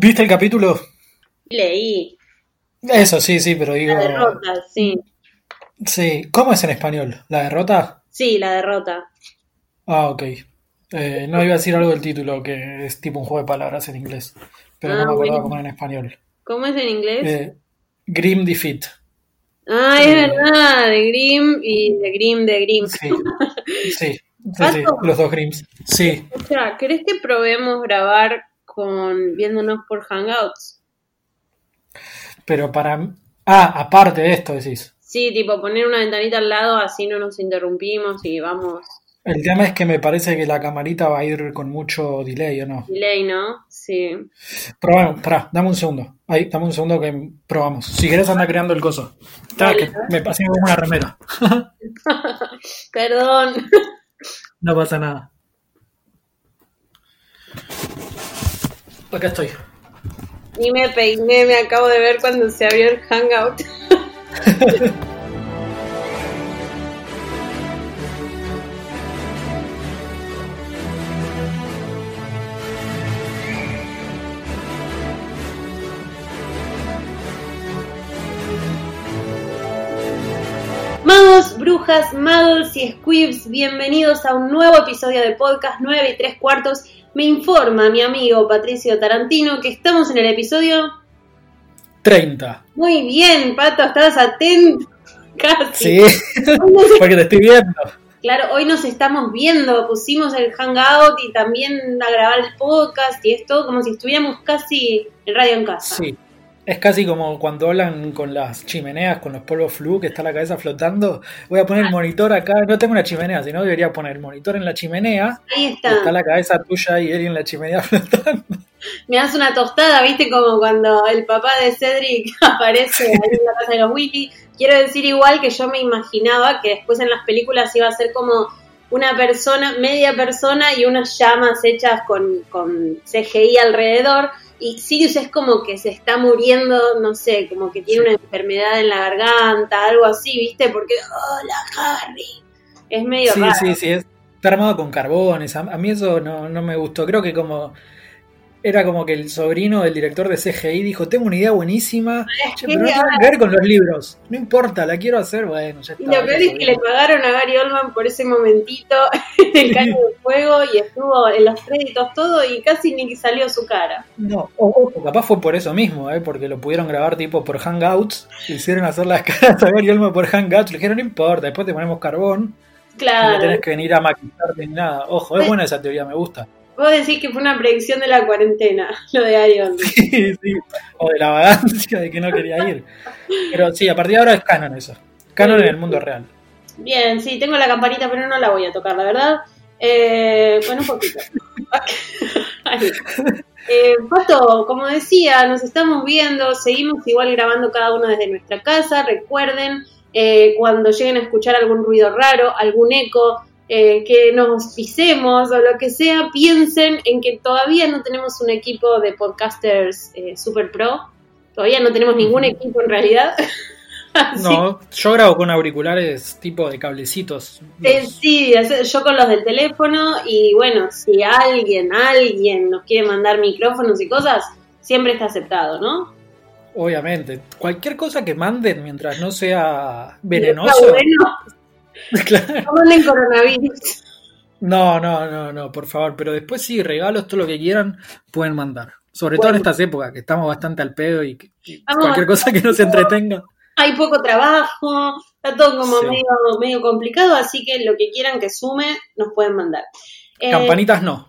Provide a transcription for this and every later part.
¿Viste el capítulo? Leí. Eso, sí, sí, pero digo. La derrota, sí. Sí. ¿Cómo es en español? ¿La derrota? Sí, la derrota. Ah, ok. Eh, no iba a decir algo del título, que es tipo un juego de palabras en inglés. Pero Ah, no me acordaba bueno. cómo era en español. ¿Cómo es en inglés? Eh, Grim Defeat. ah, es eh, verdad, de Grimm y de Grimm de Grimm. Sí. Sí, sí, los dos Grims. Sí. O sea, ¿querés que probemos grabar con viéndonos por Hangouts? Pero para. Ah, aparte de esto decís. Sí, tipo poner una ventanita al lado, así no nos interrumpimos y vamos. El tema es que me parece que la camarita va a ir con mucho delay, ¿o no? Delay, ¿no? Sí. Probamos, pará, dame un segundo. Ahí, dame un segundo que probamos. Si querés anda creando el coso. Está, que me pasé como una remera. Perdón. No pasa nada. Acá estoy. Ni me peiné, me acabo de ver cuando se abrió el Hangout. Magos, brujas, muggles y squibs, bienvenidos a un nuevo episodio de podcast 9 y 3 cuartos. Me informa mi amigo Patricio Tarantino que estamos en el episodio 30. muy bien, Pato, estabas atento. Casi. Sí, nos- porque te estoy viendo. claro, hoy nos estamos viendo, pusimos el hangout y también a grabar el podcast y esto como si estuviéramos casi en radio en casa. Sí. Es casi como cuando hablan con las chimeneas, con los polvos flu, que está la cabeza flotando. Voy a poner el monitor acá. No tengo una chimenea, sino debería poner el monitor en la chimenea. Ahí está. Está la cabeza tuya y él en la chimenea flotando. Me das una tostada, viste como cuando el papá de Cedric aparece ahí en la casa de los Willy. Quiero decir igual que yo me imaginaba que después en las películas iba a ser como una persona, media persona y unas llamas hechas con, con CGI alrededor. Y Sirius es como que se está muriendo, no sé, como que tiene una enfermedad en la garganta, algo así, ¿viste? Porque, hola Harry. Es medio Sí, raro. sí, sí. es- está armado con carbones. A, a mí eso no, no me gustó. Creo que como. Era como que el sobrino del director de CGI dijo: Tengo una idea buenísima. Che, pero no tiene nada que ver con los libros. No importa, la quiero hacer. Bueno, ya Y está. lo peor es que le pagaron a Gary Oldman por ese momentito en el caño de fuego y estuvo en los créditos todo y casi ni salió su cara. No, o, o capaz fue por eso mismo, ¿eh? porque lo pudieron grabar tipo por Hangouts. Hicieron hacer las caras a Gary Oldman por Hangouts. Le dijeron: No importa, después te ponemos carbón. No Claro. tenés que venir a maquillarte ni nada. Ojo, es buena esa teoría, me gusta. Vos decís que fue una predicción de la cuarentena, lo de Oldman. Sí, sí. O de la vagancia de que no quería ir. Pero sí, a partir de ahora es canon eso. Canon en el mundo real. Bien, sí, tengo la campanita, pero no la voy a tocar, la verdad. Eh, bueno, un poquito. Eh, Pato, como decía, nos estamos viendo, seguimos igual grabando cada uno desde nuestra casa. Recuerden, eh, cuando lleguen a escuchar algún ruido raro, algún eco, eh, que nos pisemos o lo que sea, piensen en que todavía no tenemos un equipo de podcasters eh, super pro. Todavía no tenemos ningún equipo en realidad. Así No, yo grabo con auriculares tipo de cablecitos. Eh, sí, yo con los del teléfono y bueno, si alguien, alguien nos quiere mandar micrófonos y cosas, siempre está aceptado, ¿no? Obviamente. Cualquier cosa que manden mientras no sea venenoso. bueno, Claro. no coronavirus. No, no, no, no, por favor. Pero después sí, regalos, todo lo que quieran, pueden mandar. Sobre todo en estas épocas, que estamos bastante al pedo y, cualquier cosa que nos entretenga. Hay poco trabajo, está todo como Sí. medio, medio complicado, así que lo que quieran que sume, nos pueden mandar. Eh, Campanitas no,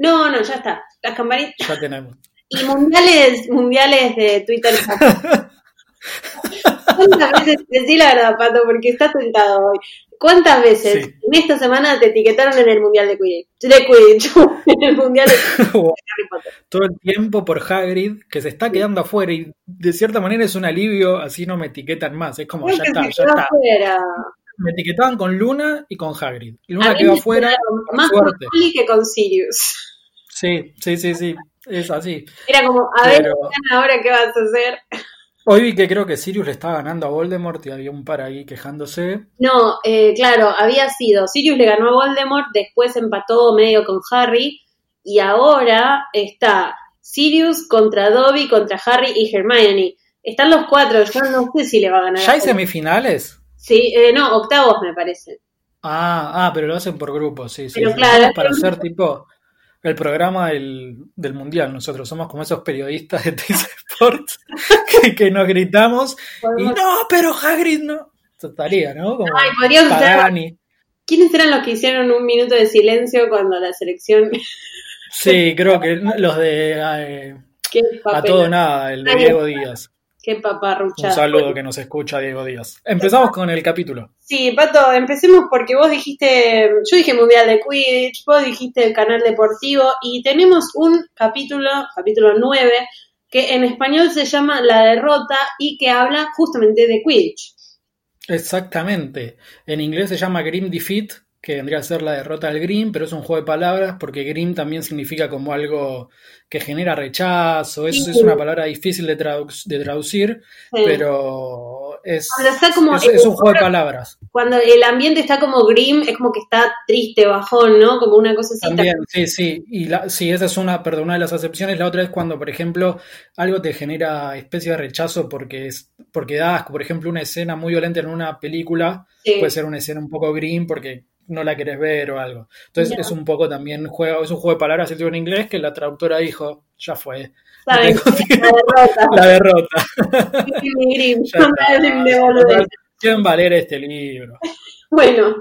no, no, ya está. Las campanitas. ya tenemos. Y mundiales, mundiales de Twitter. ¿Cuántas veces, decí la verdad, Pato, porque está tentado hoy. ¿Cuántas veces Sí. en esta semana te etiquetaron en el mundial de Quidditch? De Quidditch, en el mundial de Harry Potter. todo el tiempo por Hagrid, que se está quedando afuera y de cierta manera es un alivio, así no me etiquetan más. Es como, ya está, ya está. afuera. Me etiquetaban con Luna y con Hagrid. Luna quedó afuera, más con. Molly que con Sirius. Sí, sí, sí, sí, es así. Era como, a ver, ahora qué vas a hacer. Hoy vi que creo que Sirius le estaba ganando a Voldemort y había un par ahí quejándose. No, eh, claro, había sido, Sirius le ganó a Voldemort, después empató medio con Harry, y ahora está Sirius contra Dobby, contra Harry y Hermione. Están los cuatro, yo no sé si le va a ganar. ¿Ya hay semifinales? Sí, eh, no, octavos me parece. Ah, ah, pero lo hacen por grupos, sí, sí. Pero claro, para hacer tipo el programa del, del, mundial. Nosotros somos como esos periodistas de Teis Sports que, que, nos gritamos y no, pero Hagrid no. Eso estaría, ¿no? Como Ay, podríamos hacer... ¿Quiénes eran los que hicieron un minuto de silencio cuando la selección... sí, creo que los de eh, A Todo Nada, el de Diego Díaz. Qué paparruchada. Un saludo que nos escucha Diego Díaz. Empezamos con el capítulo. Sí, Pato, empecemos porque vos dijiste, yo dije Mundial de Quidditch, vos dijiste el canal deportivo y tenemos un capítulo, capítulo 9, que en español se llama La derrota y que habla justamente de Quidditch. Exactamente. En inglés se llama Grim Defeat, que vendría a ser la derrota del Grim, pero es un juego de palabras porque Grim también significa como algo que genera rechazo, es, es una palabra difícil de, de traducir, pero es, como es, un juego de palabras. Cuando el ambiente está como Grim, es como que está triste, bajón, ¿no? Como una cosa así. También, sí, sí, y la, sí, esa es una, perdón, una de las acepciones, la otra es cuando, por ejemplo, algo te genera especie de rechazo porque es porque das, por ejemplo, una escena muy violenta en una película, puede ser una escena un poco Grim porque no la querés ver o algo. Entonces es un poco también juego, es un juego de palabras en inglés que la traductora dijo, ya fue. La derrota. La derrota. ¿Quién va a leer este libro? Bueno,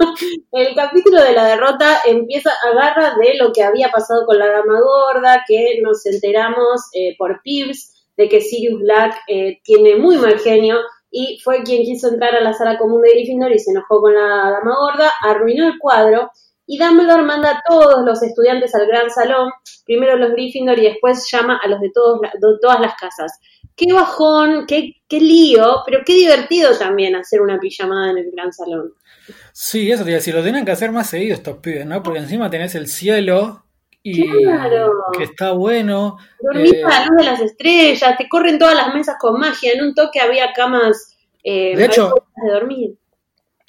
el capítulo de la derrota empieza, agarra de lo que había pasado con la dama gorda, que nos enteramos eh, por Pips de que Sirius Black eh, tiene muy mal genio, y fue quien quiso entrar a la sala común de Gryffindor y se enojó con la dama gorda, arruinó el cuadro y Dumbledore manda a todos los estudiantes al gran salón, primero los Gryffindor y después llama a los de, todas las casas. Qué bajón, qué, qué lío, pero qué divertido también hacer una pijamada en el gran salón. Sí, eso te iba a decir, lo tienen que hacer más seguido estos pibes, ¿no? Porque encima tenés el cielo y que está bueno. Dormís eh, a la luz de las estrellas, te corren todas las mesas con magia. En un toque había camas eh, de hecho, de dormir.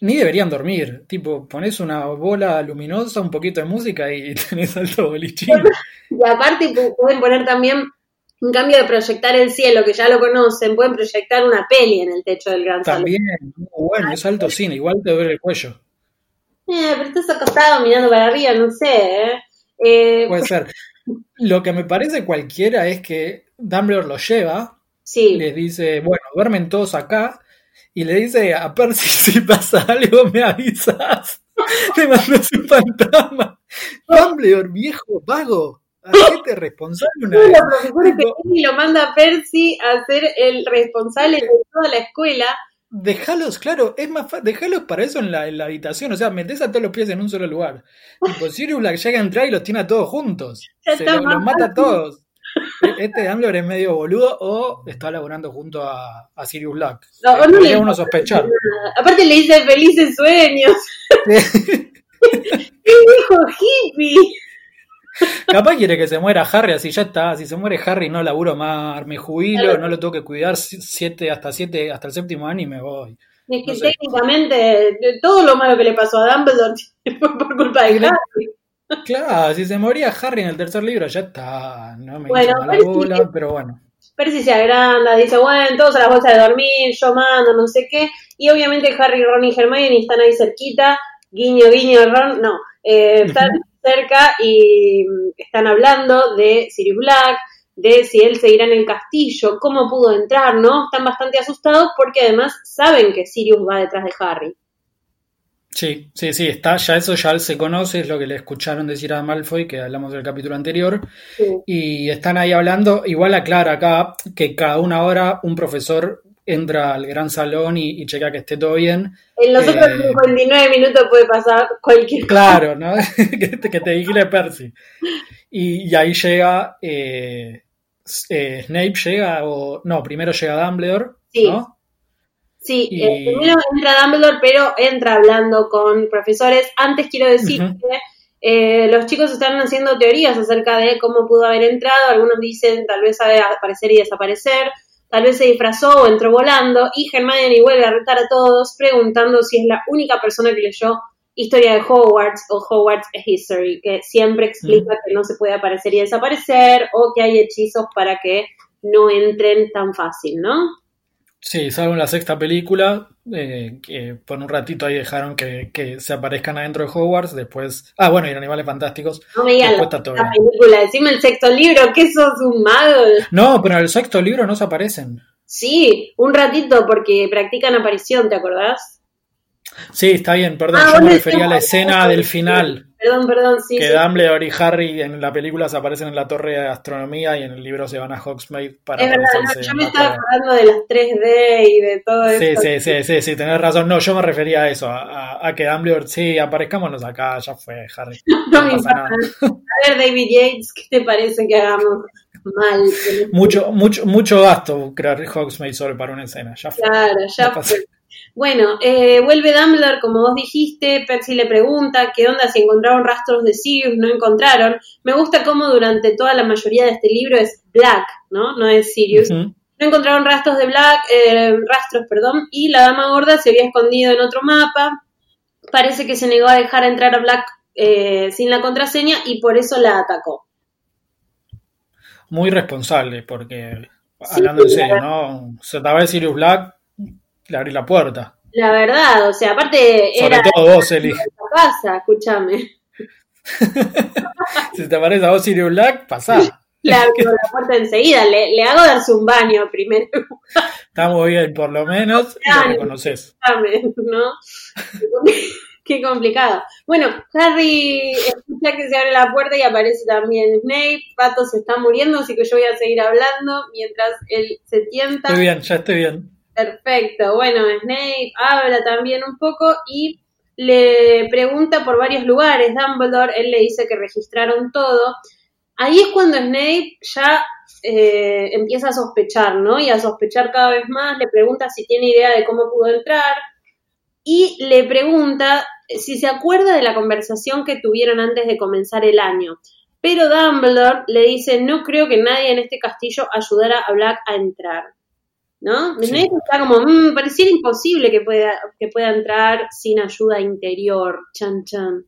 Ni deberían dormir. Tipo, pones una bola luminosa, un poquito de música y tenés alto bolichín. y aparte pueden poner también un cambio de proyectar el cielo, que ya lo conocen, pueden proyectar una peli en el techo del gran También, bueno, es alto cine, igual te duele el cuello. Eh, pero estás acostado mirando para arriba, no sé, ¿eh? Eh, Puede ser. Lo que me parece cualquiera es que Dumbledore lo lleva, sí. les dice, bueno, duermen todos acá, y le dice a Percy, si pasa algo me avisas. Me mandas un fantasma. Dumbledore, viejo, vago. Hacete responsable una vez. y lo manda a Percy a ser el responsable de toda la escuela Dejalos, claro, es más fácil, dejalos para eso en la, en la, habitación, o sea, metés a todos los pies en un solo lugar. Tipo, Sirius Black llega a entrar y los tiene a todos juntos. Se los, mata a todos. E, este Dumbledore es medio boludo o está laborando junto a, a Sirius Black. No, no le uno sospechar. Aparte le dice felices sueños. ¿Qué dijo hippie? Capaz quiere que se muera Harry, así ya está. Si se muere Harry, no laburo más, me jubilo, no lo tengo que cuidar siete, hasta siete, hasta el séptimo año y me voy. Es que técnicamente todo lo malo que le pasó a Dumbledore fue por culpa de Harry. Claro, si se moría Harry en el tercer libro, ya está. No me bueno, la bola, pero bueno. Percy se agranda, dice, bueno, todos a la bolsa de dormir, yo mando, no sé qué. Y obviamente Harry, Ron y Hermione están ahí cerquita. Guiño, guiño, Ron, no. Eh, están cerca y mm, están hablando de Sirius Black, de si él seguirá en el castillo, cómo pudo entrar, ¿no? Están bastante asustados porque además saben que Sirius va detrás de Harry. Sí, sí, sí, está, ya eso ya se conoce, es lo que le escucharon decir a Malfoy, que hablamos del capítulo anterior, y están ahí hablando, igual aclara acá que cada una hora un profesor entra al gran salón y, checa que esté todo bien. En los otros 59 eh, minutos puede pasar cualquier cosa. Claro, ¿no? que, te, que te vigile Percy. Y, ahí llega, eh, eh, Snape llega, o no, primero llega Dumbledore, sí. ¿no? Sí, primero entra Dumbledore, pero entra hablando con profesores. Antes quiero decir que los chicos están haciendo teorías acerca de cómo pudo haber entrado. Algunos dicen tal vez sabe aparecer y desaparecer tal vez se disfrazó o entró volando, y Hermione vuelve a retar a todos preguntando si es la única persona que leyó Historia de Hogwarts o Hogwarts History, que siempre explica que no se puede aparecer y desaparecer o que hay hechizos para que no entren tan fácil, ¿no? Sí, salvo en la sexta película, eh, que por un ratito ahí dejaron que, se aparezcan adentro de Hogwarts, después... Ah, bueno, y Animales Fantásticos. No me digas la, película, decime el sexto libro, que sos un mago. No, pero en el sexto libro no se aparecen. Sí, un ratito porque practican aparición, ¿te acordás? Sí, está bien, perdón, ah, yo me refería a la escena del final. Perdón, perdón, sí. Que Dumbledore y Harry en la película se aparecen en la torre de astronomía y en el libro se van a Hogsmeade para Es verdad, yo me estaba hablando de las 3D y de todo eso. Sí, sí, sí, sí, sí, tenés razón. No, yo me refería a eso, a, que Dumbledore, sí, aparezcámonos acá, ya fue, Harry. No, pasa nada. A ver, David Yates, ¿qué te parece que hagamos? Mal. Mucho, mucho, mucho gasto crear Hogsmeade solo para una escena. Ya fue. Claro, ya fue. Bueno, eh, vuelve Dumbledore, como vos dijiste, Percy le pregunta qué onda si encontraron rastros de Sirius, no encontraron. Me gusta cómo durante toda la mayoría de este libro es Black, ¿no? No es Sirius. No encontraron rastros de Black, eh, rastros, perdón, y la dama gorda se había escondido en otro mapa. Parece que se negó a dejar entrar a Black eh, sin la contraseña y por eso la atacó. Muy responsable, porque hablando en serio, ¿no? Se estaba de Sirius Black, le abrí la puerta. La verdad, o sea, aparte Sobre era todo vos, Eli. casa, escúchame. si te parece a vos Sirius Black, pasá. Le abro la puerta enseguida, le, le, hago darse un baño primero. Estamos bien, por lo menos, lo reconoces. ¿no? Qué complicado. Bueno, Harry escucha que se abre la puerta y aparece también Snape. Pato se está muriendo, así que yo voy a seguir hablando mientras él se tienta. Estoy bien, ya estoy bien. Perfecto. Bueno, Snape habla también un poco y le pregunta por varios lugares. Dumbledore, él le dice que registraron todo. Ahí es cuando Snape ya eh, empieza a sospechar, ¿no? Y a sospechar cada vez más. Le pregunta si tiene idea de cómo pudo entrar. Y le pregunta si se acuerda de la conversación que tuvieron antes de comenzar el año. Pero Dumbledore le dice, no creo que nadie en este castillo ayudara a Black a entrar. ¿No? está como, mmm, pareciera imposible que pueda, que pueda entrar sin ayuda interior, chan chan.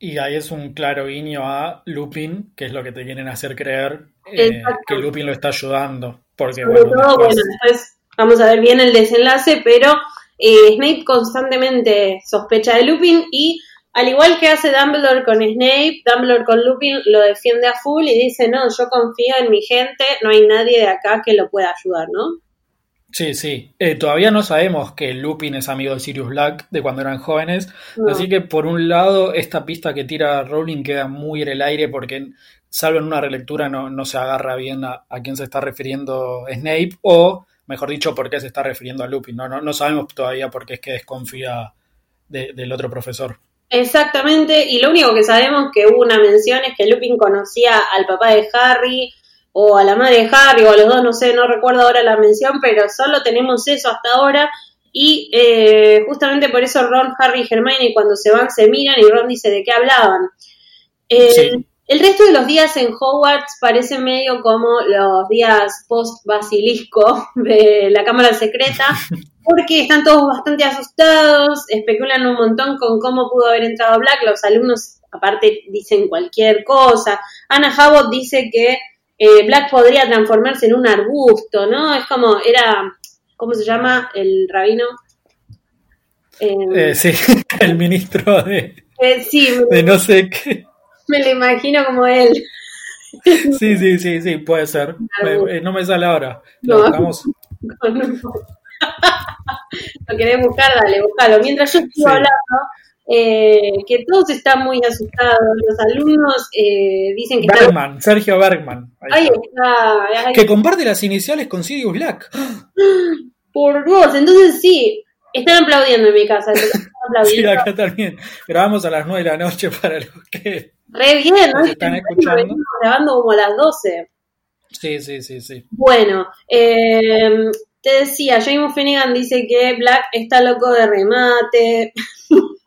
Y ahí es un claro guiño a Lupin, que es lo que te quieren hacer creer eh, que Lupin lo está ayudando. Porque, bueno, después... vamos a ver bien el desenlace, pero eh, Snape constantemente sospecha de Lupin y al igual que hace Dumbledore con Snape, Dumbledore con Lupin lo defiende a full y dice, no, yo confío en mi gente, no hay nadie de acá que lo pueda ayudar, ¿no? Sí, sí. Eh, todavía no sabemos que Lupin es amigo de Sirius Black de cuando eran jóvenes. Así que por un lado, esta pista que tira Rowling queda muy en el aire porque, salvo en una relectura, no, no se agarra bien a, quién se está refiriendo Snape o, mejor dicho, por qué se está refiriendo a Lupin. No, no, no sabemos todavía por qué es que desconfía del otro profesor. Exactamente, y lo único que sabemos que hubo una mención es que Lupin conocía al papá de Harry o a la madre de Harry, o a los dos, no sé, no recuerdo ahora la mención, pero solo tenemos eso hasta ahora. Y eh, justamente por eso Ron, Harry y Hermione cuando se van se miran y Ron dice de qué hablaban. El, resto de los días en Hogwarts parece medio como los días post-basilisco de la Cámara Secreta, porque están todos bastante asustados, especulan un montón con cómo pudo haber entrado Black, los alumnos aparte dicen cualquier cosa. Anna Havot dice que eh, Black podría transformarse en un arbusto, ¿no? Es como, era, ¿cómo se llama el rabino? Em, eh, sí, el ministro de, eh, sí, de no sé qué. Me lo imagino como él. Sí, sí, sí, sí, puede ser. no me sale ahora. Lo buscamos. lo querés buscar, dale, buscalo. Mientras yo estoy hablando, eh, que todos están muy asustados. Los alumnos eh, dicen que. Bergman, Sergio Bergman. Ahí, está. Que comparte las iniciales con Sirius Black. Por Dios, entonces sí, están aplaudiendo en mi casa. sí, acá también. Grabamos a las 9 de la noche para los que. Re bien, ¿no? Están escuchando. grabando como a las 12. Sí, sí, sí, sí. Bueno, eh, te decía, James Finnegan dice que Black está loco de remate.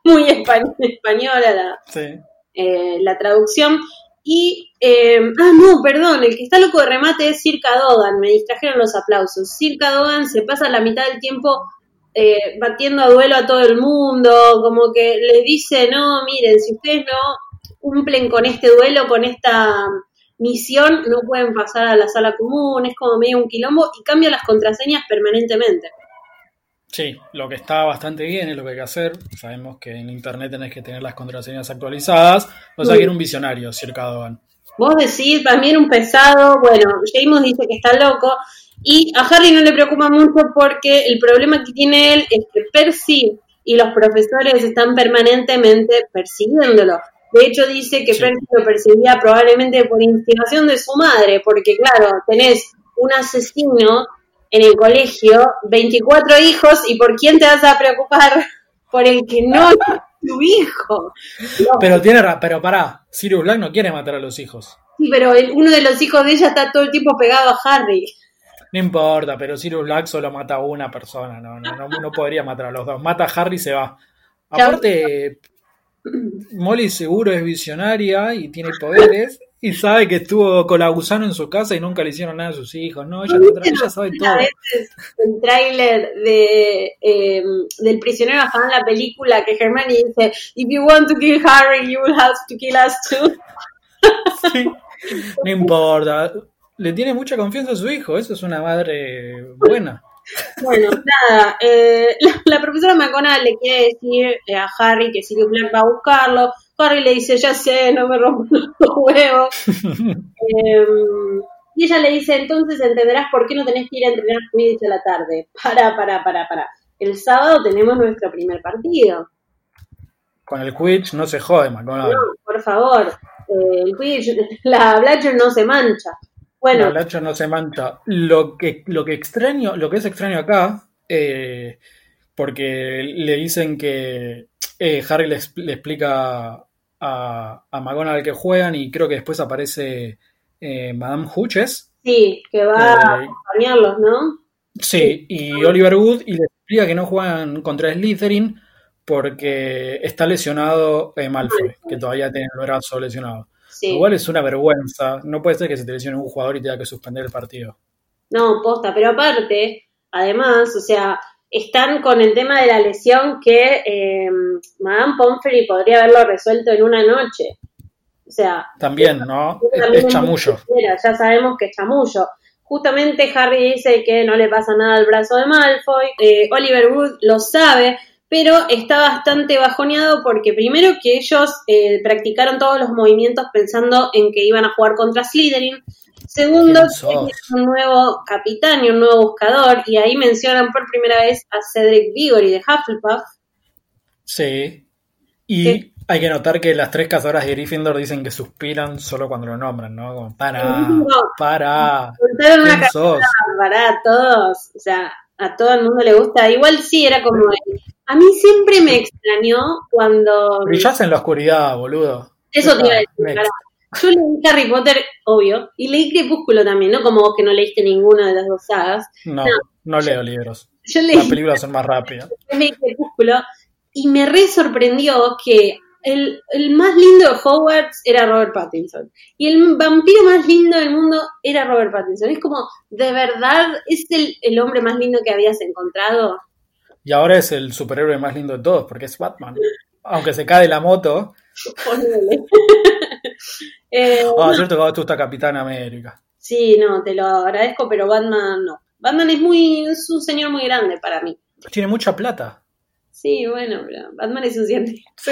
Muy española la, eh, la traducción. Y, eh, ah, no, perdón, el que está loco de remate es Circa Dogan, me distrajeron los aplausos. Circa Dogan se pasa la mitad del tiempo eh, batiendo a duelo a todo el mundo, como que les dice, no, miren, si ustedes no cumplen con este duelo, con esta misión, no pueden pasar a la sala común, es como medio un quilombo y cambia las contraseñas permanentemente. Sí, lo que está bastante bien es lo que hay que hacer. Sabemos que en internet tenés que tener las contraseñas actualizadas. O sea que era un visionario, Sir Cadogan. Vos decís, también un pesado. Bueno, James dice que está loco. Y a Harry no le preocupa mucho porque el problema que tiene él es que Percy y los profesores están permanentemente persiguiéndolo. De hecho, dice que Percy lo perseguía probablemente por instigación de su madre, porque claro, tenés un asesino en el colegio, 24 hijos, ¿y por quién te vas a preocupar? Por el que no es tu hijo. Pero tiene pero pará, Sirius Black no quiere matar a los hijos. Sí, pero uno de los hijos de ella está todo el tiempo pegado a Harry. No importa, pero Sirius Black solo mata a una persona, no, no, no, podría matar a los dos. Mata a Harry y se va. Aparte, Molly seguro es visionaria y tiene poderes y sabe que estuvo con la gusano en su casa y nunca le hicieron nada a sus hijos, ¿no? Ella, ella sabe todo. el tráiler de, eh, del prisionero en la película que Hermione dice, if you want to kill Harry, you will have to kill us too. No importa, le tiene mucha confianza a su hijo, eso es una madre buena. Bueno, nada, eh, la, profesora McGonagall le quiere decir eh, a Harry que Sirius Black va a buscarlo. Harry le dice, ya sé, no me rompo los huevos. Em, y ella le dice, entonces entenderás por qué no tenés que ir a entrenar a la tarde. Para, para, para, para. El sábado tenemos nuestro primer partido. Con el Quidditch no se jode, McGonagall. No, por favor. Eh, el Quidditch, la Blatcher no se mancha. Bueno. La no se mancha. Lo que, lo que extraño, lo que es extraño acá, eh, porque le dicen que eh, Harry le, explica a, a McGonagall que juegan y creo que después aparece eh, Madame Hutches. Sí, que va a acompañarlos, ¿no? Sí, y Oliver Wood y le explica que no juegan contra Slytherin porque está lesionado Malfoy, que todavía tiene el brazo lesionado. Igual es una vergüenza. No puede ser que se te lesione un jugador y tenga que suspender el partido. No, posta, pero aparte, además, o sea, están con el tema de la lesión que eh, Madame Pomfrey podría haberlo resuelto en una noche. O sea, también, ¿no? Es, chamullo. Ya sabemos que es chamullo. Justamente Harry dice que no le pasa nada al brazo de Malfoy. Eh, Oliver Wood lo sabe, pero está bastante bajoneado porque primero que ellos eh, practicaron todos los movimientos pensando en que iban a jugar contra Slytherin, segundo que es un nuevo capitán y un nuevo buscador, y ahí mencionan por primera vez a Cedric Diggory de Hufflepuff. Sí, y hay que notar que las tres cazadoras de Gryffindor dicen que suspiran solo cuando lo nombran, ¿no? Como, para, para, para todos, o sea, a todo el mundo le gusta. Igual sí, era como a mí siempre me extrañó cuando. Brillás en la oscuridad, boludo. Eso te iba a decir, Yo leí Harry Potter, obvio, y leí Crepúsculo también, ¿no? Como vos que no leíste ninguna de las dos sagas. No, no, leo libros. Yo leí, Las películas son más rápidas. Leí Crepúsculo y me re sorprendió que el, el, más lindo de Hogwarts era Robert Pattinson. Y el vampiro más lindo del mundo era Robert Pattinson. Es como, ¿de verdad es el, el hombre más lindo que habías encontrado? Y ahora es el superhéroe más lindo de todos, porque es Batman. Aunque se cae de la moto. eh, oh, cierto que tú estás Capitán América. Sí, no, te lo agradezco, pero Batman no. Batman es muy, es un señor muy grande para mí. Tiene mucha plata. Sí, bueno, pero Batman es un científico. Sí,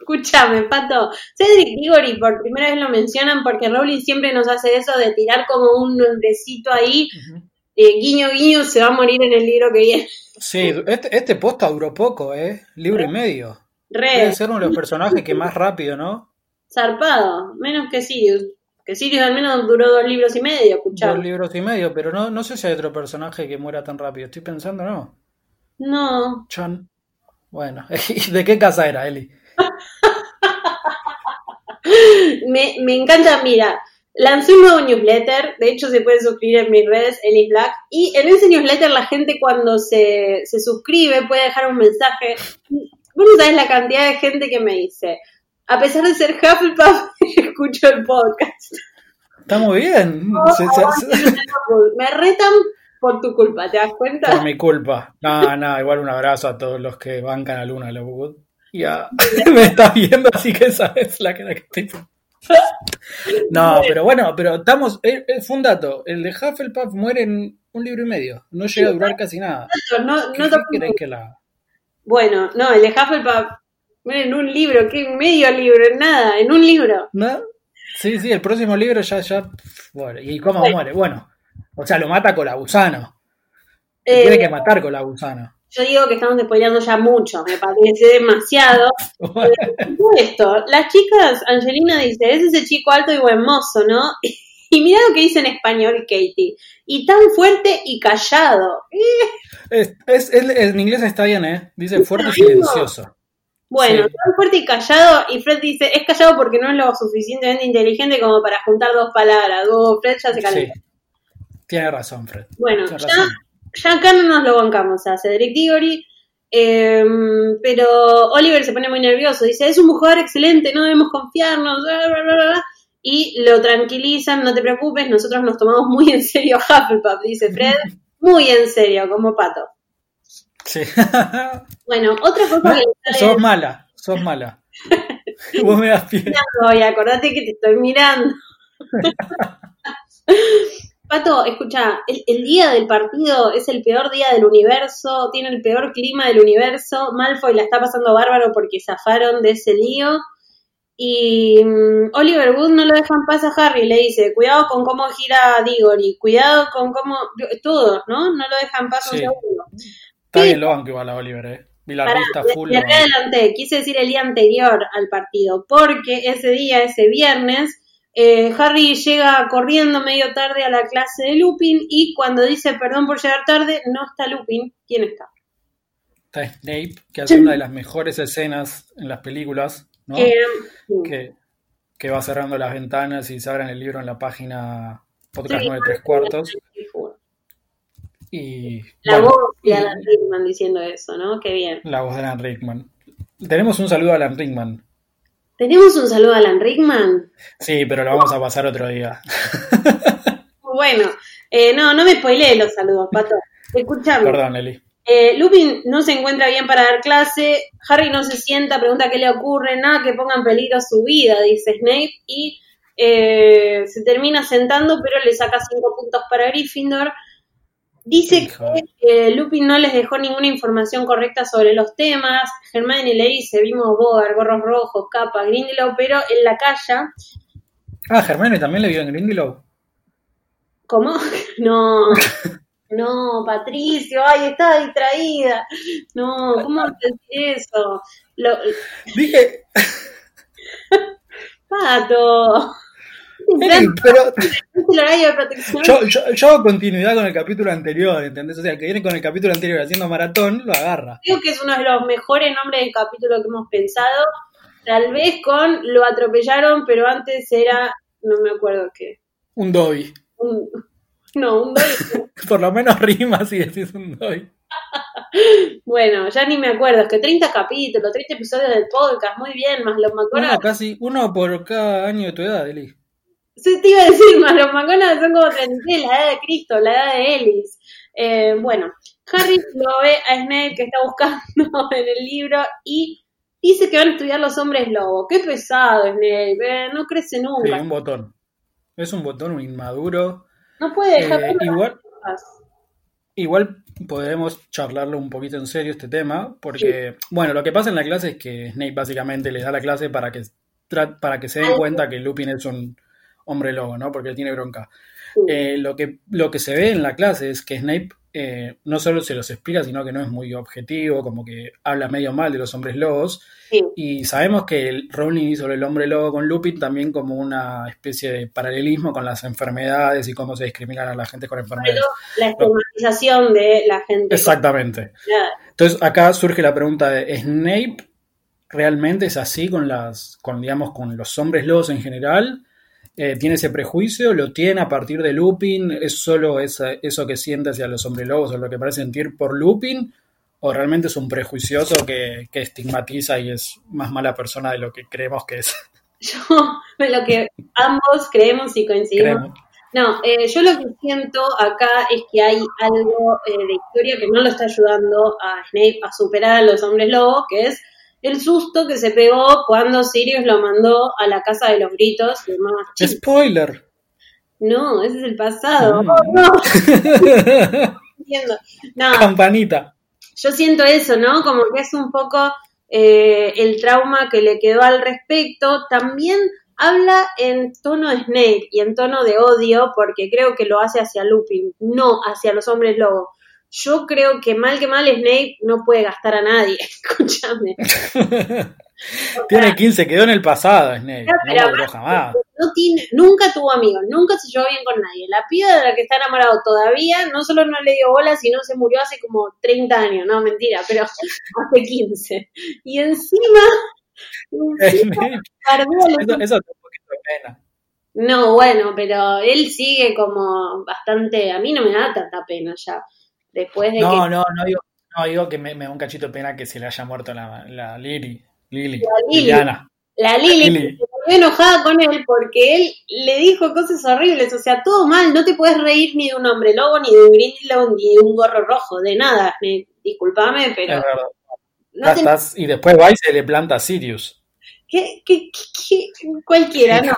Escúchame, Pato. Cedric Diggory por primera vez lo mencionan porque Rowling siempre nos hace eso de tirar como un besito ahí eh, guiño guiño se va a morir en el libro que viene. Sí, este, este posta duró poco, ¿eh? Libro y medio. Debe ser uno de los personajes que más rápido, ¿no? Zarpado, menos que Sirius. Que Sirius al menos duró dos libros y medio, escuchá. Dos libros y medio, pero no, no sé si hay otro personaje que muera tan rápido. Estoy pensando, ¿no? No. Chan. Bueno, de qué casa era, Eli? me, me encanta, mira, Lancé un nuevo newsletter, de hecho se puede suscribir en mis redes, Ellie Black, y en ese newsletter la gente cuando se, se suscribe puede dejar un mensaje. Vos no sabés la cantidad de gente que me dice, a pesar de ser Hufflepuff, escucho el podcast. Está muy bien. me retan por tu culpa, ¿te das cuenta? Por mi culpa. Nada, nada, igual un abrazo a todos los que bancan a Luna Lovegood. Ya me estás viendo, así que esa es la cara que estoy. No, pero bueno, pero estamos. Eh, eh, fue un dato. El de Hufflepuff muere en un libro y medio. No llega a durar casi nada. No, ¿Qué, no qué querés que la.? Bueno, no, el de Hufflepuff muere en un libro. ¿Qué medio libro? En nada, en un libro. ¿No? Sí, sí, el próximo libro ya. ya bueno, ¿Y cómo muere? Bueno, o sea, lo mata con la gusano. Eh, Tiene que matar con la gusano. Yo digo que estamos spoileando ya mucho, me parece demasiado. Eh, esto, las chicas, Angelina dice, es ese chico alto y buen mozo, ¿no? Y mira lo que dice en español Katie. Y tan fuerte y callado. es, es- es- en inglés está bien, ¿eh? Dice fuerte y silencioso. Bueno, Sí. tan fuerte y callado. Y Fred dice, es callado porque no es lo suficientemente inteligente como para juntar dos palabras. Oh, Fred ya se Sí. calentó. Tiene razón, Fred. Bueno, Tiene ya, razón. Ya acá no nos lo bancamos a Cedric Diggory. eh, pero Oliver se pone muy nervioso. Dice, es un jugador excelente, no debemos confiarnos. bla, bla, bla, bla. Y lo tranquilizan, no te preocupes, nosotros nos tomamos muy en serio a Hufflepuff, dice Fred. Muy en serio, como pato. Sí. Bueno, otra cosa que sale sos mala, sos mala. Vos me das pie. Oye, acordate que te estoy mirando. Pato, escucha, el, el día del partido es el peor día del universo, tiene el peor clima del universo. Malfoy la está pasando bárbaro porque zafaron de ese lío. Y mm, Oliver Wood no lo deja en paz a Harry, le dice, cuidado con cómo gira Diggory, cuidado con cómo... Todos, ¿no? No lo dejan un Sí. segundo. Está bien lo banco igual a Oliver, ¿eh? Pará, full. adelanté, quise decir el día anterior al partido, porque ese día, ese viernes, eh, Harry llega corriendo medio tarde a la clase de Lupin y cuando dice perdón por llegar tarde, no está Lupin. ¿Quién está? Está Snape, que hace una de las mejores escenas en las películas, ¿no? Eh, que, que va cerrando las ventanas y se abren el libro en la página podcast Sí. 9 3 cuartos. Y La bueno, voz de Alan Rickman diciendo eso, ¿no? Qué bien. la voz de Alan Rickman. Tenemos un saludo a Alan Rickman. ¿Tenemos un saludo a Alan Rickman? Sí, pero lo vamos a pasar otro día. Bueno, eh, no, no me spoileé los saludos, Pato. Escuchame. Perdón, Eli. Eh, Lupin no se encuentra bien para dar clase, Harry no se sienta, pregunta qué le ocurre, nada que ponga en peligro su vida, dice Snape, y eh, se termina sentando, pero le saca cinco puntos para Gryffindor. Dice que eh, Lupin no les dejó ninguna información correcta sobre los temas. Hermione le dice, vimos Bogart, gorros rojos, capa, Grindelow, pero en la calle, Ah, Germán también le vio en Grindelow. ¿cómo? No, no, Patricio, ay, estaba distraída. No, ¿cómo decir eso? Lo, Dije, Pato. Pero Es el horario de protección. yo, yo, yo hago continuidad con el capítulo anterior, ¿entendés? O sea, el que viene con el capítulo anterior haciendo maratón, lo agarra. Creo que es uno de los mejores nombres del capítulo que hemos pensado. Tal vez con lo atropellaron, pero antes era, no me acuerdo qué. Un doy. Un, no, un doy. Por lo menos rima si decís un doy. Bueno, ya ni me acuerdo. Es que 30 capítulos, 30 episodios del podcast, muy bien, más los Uno McGonagall. casi, uno por cada año de tu edad, Eli. Sí, te iba a decir, más los son como 33, la edad de Cristo, la edad de Ellis. Eh, bueno, Harry lo ve a Snape que está buscando en el libro y dice que van a estudiar los hombres lobos. Qué pesado, Snape, eh, no crece Sí, nunca. un botón. Es un botón un inmaduro. No puede dejar Eh, ver las igual, igual podemos charlarlo un poquito en serio este tema, porque, bueno, lo que pasa en la clase es que Snape básicamente les da la clase para que, para que se den cuenta que Lupin es un hombre lobo, ¿no? Porque él tiene bronca. Sí. Eh, lo, que, lo que se ve en la clase es que Snape eh, no solo se los explica, sino que no es muy objetivo, como que habla medio mal de los hombres lobos. Sí. Y sabemos que el Rowling hizo el hombre lobo con Lupin también como una especie de paralelismo con las enfermedades y cómo se discriminan a la gente con enfermedades. la estigmatización de la gente. Exactamente. Entonces acá surge la pregunta de ¿Snape realmente es así con las, con digamos, con los hombres lobos en general? Eh, ¿Tiene ese prejuicio? ¿Lo tiene a partir de Lupin? ¿Es solo esa- eso que siente hacia los hombres lobos o lo que parece sentir por Lupin? ¿O realmente es un prejuicioso que, que estigmatiza y es más mala persona de lo que creemos que es? Yo, lo que ambos creemos y coincidimos Creemos. No, eh, yo lo que siento acá es que hay algo eh, de historia que no lo está ayudando a Snape a superar a los hombres lobos, que es el susto que se pegó cuando Sirius lo mandó a la casa de los gritos. Spoiler. No, ese es el pasado. Mm. no. Campanita. Yo siento eso, ¿no? Como que es un poco eh, el trauma que le quedó al respecto. También habla en tono de Snape y en tono de odio, porque creo que lo hace hacia Lupin, no hacia los hombres lobos. Yo creo que mal que mal Snape no puede gastar a nadie, escúchame. tiene 15, quedó en el pasado Snape, no jamás. nunca tuvo amigos, nunca se llevó bien con nadie. La piba de la que está enamorado todavía, no solo no le dio bola, sino se murió hace como 30 años, no, mentira, pero hace 15. Y encima eso, un poquito de pena. No, bueno, pero él sigue como bastante. A mí no me da tanta pena ya. Después de no, no, no digo, no digo que me, da un cachito de pena que se le haya muerto la, la Lili. Lili. La Lili. La Lili, se enojada con él porque él le dijo cosas horribles, o sea, todo mal, no te puedes reír ni de un hombre lobo, ni de un Greenlow, ni de un gorro rojo, de nada. Disculpame, pero y después va y se le planta a Sirius. ¿Qué, qué, qué, cualquiera, no.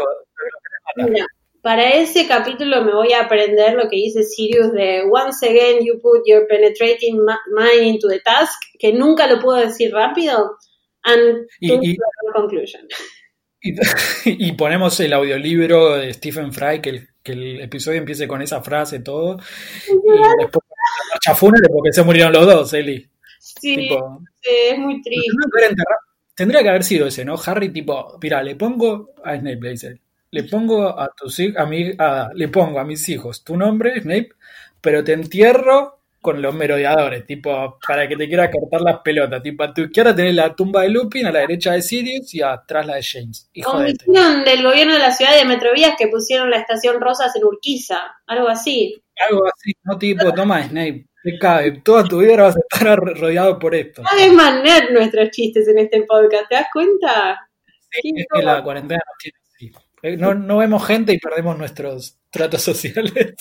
Mira, para ese capítulo me voy a aprender lo que dice Sirius de Once again you put your penetrating mind into the task, que nunca lo puedo decir rápido, and y, y, conclusion. Y, ponemos el audiolibro de Stephen Fry, que el, que el episodio empiece con esa frase, todo. Y después chafuna porque se murieron los dos, Eli. Sí, es muy triste. Tendría que haber sido ese, ¿no? Harry, tipo, mira, le pongo a Snape, le dice, le pongo a tus a mí, le pongo a mis hijos tu nombre, Snape, pero te entierro con los merodeadores, tipo, para que te quiera cortar las pelotas. Tipo, a tu izquierda tenés la tumba de Lupin, a la derecha de Sirius y atrás la de James. Comisión del gobierno de la ciudad de Metrovías que pusieron la estación Rosas en Urquiza, algo así. Algo así, no tipo, toma Snape, te cae, toda tu vida vas a estar rodeado por esto. No es más nuestros chistes en este podcast, ¿te das cuenta? Sí, es que la cuarentena nos tiene no, no vemos gente y perdemos nuestros tratos sociales.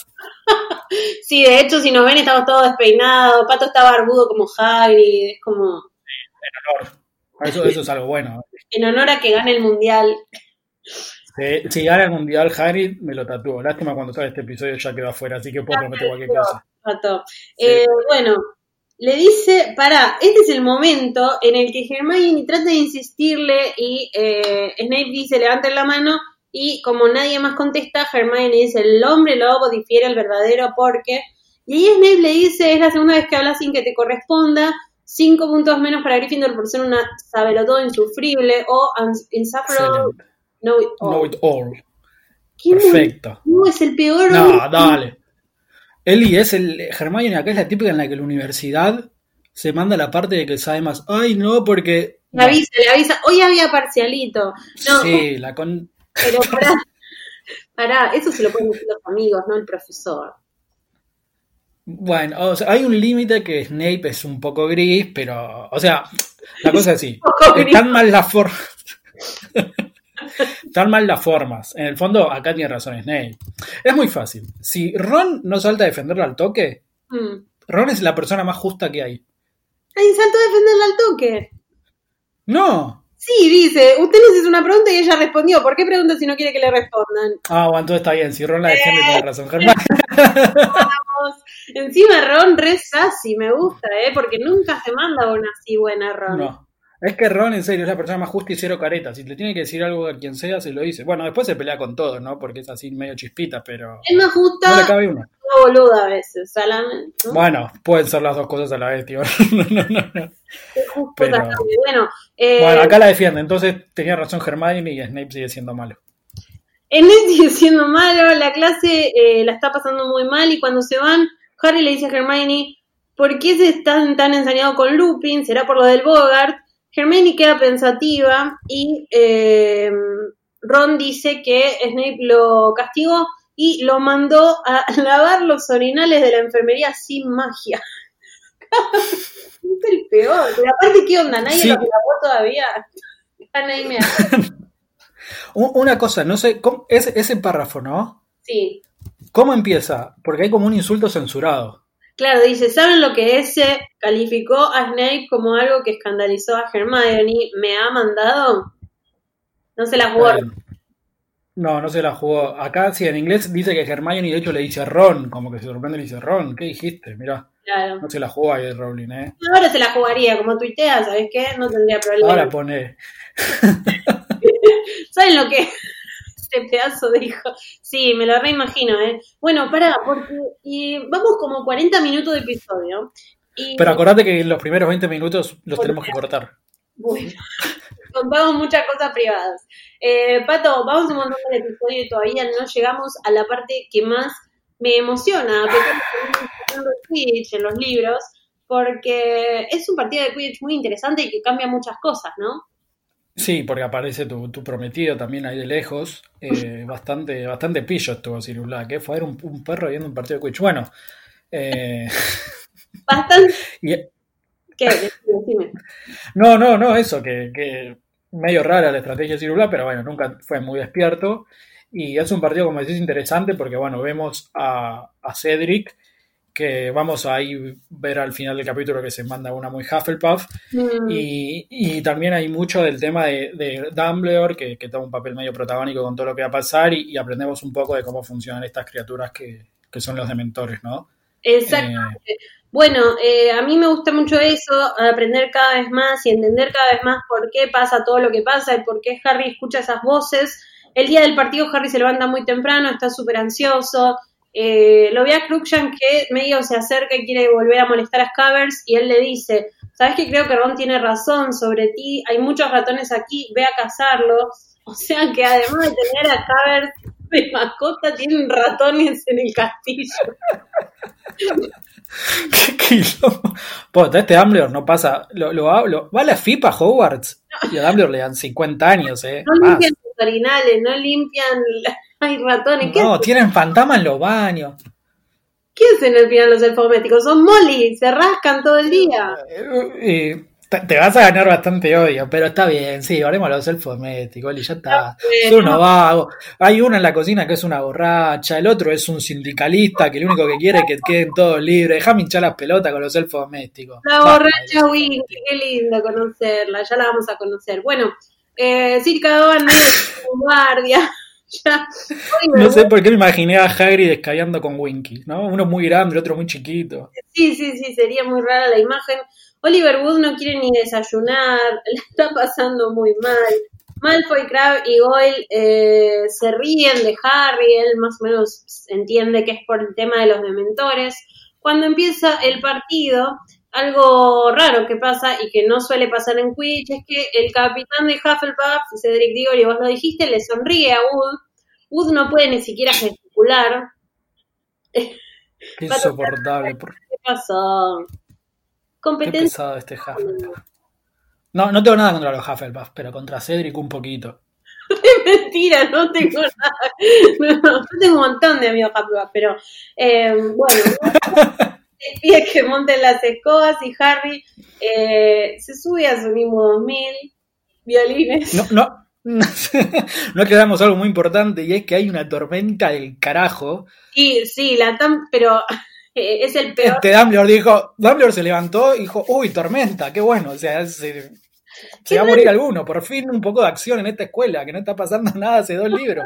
sí, de hecho, si nos ven, estamos todos despeinados. Pato está barbudo como Hagrid, es como. En honor. Eso, eso es algo bueno. En honor a que gane el mundial. si gana el mundial Hagrid, me lo tatúo. Lástima cuando sale este episodio ya quedó afuera, así que puedo prometer cualquier cosa. Eh, bueno, le dice, para, este es el momento en el que Hermione trata de insistirle y eh, Snape dice, levanten la mano y como nadie más contesta, Hermione dice, el hombre lobo difiere el verdadero porque... Y ahí Snape le dice, es la segunda vez que hablas sin que te corresponda, cinco puntos menos para Gryffindor por ser una todo insufrible o insufferable know it all. Perfecto. No, es el peor. No, dale. Eli es el. Hermione acá es la típica en la que la universidad se manda la parte de que sabe más. Ay, no, porque. Le avisa, le avisa. Hoy había parcialito. No, sí, la con. Pero pará, pará, eso se lo pueden decir los amigos, no el profesor. Bueno, o sea, hay un límite que Snape es un poco gris, pero. O sea, la cosa es así. Están mal las formas. Están mal las formas. En el fondo, acá tiene razón Snape. Es muy fácil. Si Ron no salta a defenderla al toque, mm. Ron es la persona más justa que hay. ¡Ay, saltó a defenderla al toque! No. Sí, dice, usted les hizo una pregunta y ella respondió. ¿Por qué pregunta si no quiere que le respondan? Ah, bueno, entonces está bien. Si Ron la defiende, tiene razón, Germán. Encima Ron re sassy, me gusta, ¿eh? Porque nunca se manda una así buena Ron. No. Es que Ron, en serio, es la persona más justa y cero careta. Si le tiene que decir algo a quien sea, se lo dice. Bueno, después se pelea con todo, ¿no? Porque es así medio chispita, pero. Es más justa. No le cabe una. boluda a veces, solamente. Bueno, pueden ser las dos cosas a la vez, tío. no, no, no. Bueno, eh... bueno, acá la defiende. Entonces tenía razón Hermione y Snape sigue siendo malo. Snape sigue siendo malo, la clase eh, la está pasando muy mal y cuando se van, Harry le dice a Hermione, ¿por qué se están tan ensañados con Lupin? ¿Será por lo del Bogart? Hermione queda pensativa y eh, Ron dice que Snape lo castigó y lo mandó a lavar los orinales de la enfermería sin magia. es el peor. Pero aparte, ¿qué onda? ¿Nadie lo lavó todavía? Una cosa, no sé, ese, ese párrafo, ¿no? Sí. ¿Cómo empieza? Porque hay como un insulto censurado. Claro, dice, ¿saben lo que ese calificó a Snape como algo que escandalizó a Hermione? ¿Me ha mandado? No se la jugó. No, no se la jugó. Acá sí, en inglés dice que Hermione de hecho le dice Ron, como que se sorprende y le dice Ron. ¿Qué dijiste? Mirá. Claro. No se la jugó ahí Rowling, ¿eh? Ahora se la jugaría, como tuitea, ¿sabes qué? No tendría problema. Ahora pone. ¿Saben lo que? Este pedazo de hijo. Sí, me lo reimagino, ¿eh? Bueno, pará, porque y vamos como 40 minutos de episodio. Y... Pero acordate que los primeros 20 minutos los tenemos que cortar. Bueno, contamos muchas cosas privadas. Eh, Pato, vamos montón de episodio y todavía no llegamos a la parte que más me emociona, de Quidditch en los libros, porque es un partido de Quidditch muy interesante y que cambia muchas cosas, ¿no? Sí, porque aparece tu, prometido también ahí de lejos. Eh, bastante, bastante pillo estuvo Sirius Black, ¿eh? Fue a ver un, perro viendo un partido de Quidditch. Bueno. Eh... Bastante. ¿Qué? Decime. No, no, no, eso, que, que medio rara la estrategia de Black, pero bueno, nunca fue muy despierto. Y es un partido, como decís, interesante porque, bueno, vemos a, a Cedric que vamos a ir ver al final del capítulo que se manda una muy Hufflepuff. Mm. Y, también hay mucho del tema de, Dumbledore, que, que, toma un papel medio protagónico con todo lo que va a pasar, y, aprendemos un poco de cómo funcionan estas criaturas que, son los dementores, ¿no? Exactamente. bueno, eh, a mí me gusta mucho eso, aprender cada vez más y entender cada vez más por qué pasa todo lo que pasa y por qué Harry escucha esas voces. El día del partido Harry se levanta muy temprano, está súper ansioso, eh, lo ve a Cruikshank que medio se acerca y quiere volver a molestar a Scavers y él le dice, ¿sabes que creo que Ron tiene razón sobre ti? Hay muchos ratones aquí, ve a cazarlos. O sea que además de tener a Scavers de mascota, tienen ratones en el castillo. ¿Qué quilombo? Pues este Dumbledore no pasa. Lo, lo, va a la FIPA Hogwarts y a Dumbledore le dan 50 años, ¿eh? No limpian los orinales, no limpian. Hay ratones. No, tienen fantasma en los baños. ¿Qué hacen el final los elfomésticos? Son molly, se rascan todo el día. Eh, eh, te vas a ganar bastante odio, pero está bien, sí, haremos a los elfos domésticos, y ya está. Son unos vagos. Hay uno en la cocina que es una borracha, el otro es un sindicalista que lo único que quiere es que queden todos libres. Déjame hinchar las pelotas con los elfos domésticos. La borracha Winky, qué lindo conocerla, ya la vamos a conocer. Bueno, eh, Circa Doan guardia. no sé por qué me imaginé a Hagrid escayando con Winky, ¿no? Uno muy grande, el otro muy chiquito. Sí, sí, sí, sería muy rara la imagen. Oliver Wood no quiere ni desayunar, le está pasando muy mal. Malfoy, Crab y Goyle eh, se ríen de Harry, él más o menos entiende que es por el tema de los dementores. Cuando empieza el partido, algo raro que pasa y que no suele pasar en Quidditch es que el capitán de Hufflepuff, Cedric Diggory, vos lo dijiste, le sonríe a Wood. Wood no puede ni siquiera gesticular. Insoportable. ¿Qué pasó? Competencia. este Hufflepuff. No, no tengo nada contra los Hufflepuff, pero contra Cedric un poquito. Es mentira, no tengo nada. No, tengo un montón de amigos Hufflepuff, pero eh, bueno. pide que monten las escobas y Harry eh, se sube a su mismo 2000 violines. No, no. No quedamos algo muy importante y es que hay una tormenta del carajo. Sí, sí, la pero eh, es el peor. Este Dumbledore dijo, Dumbledore se levantó y dijo, uy, tormenta, qué bueno, o sea, se, se va a morir alguno, por fin un poco de acción en esta escuela, que no está pasando nada hace dos libros.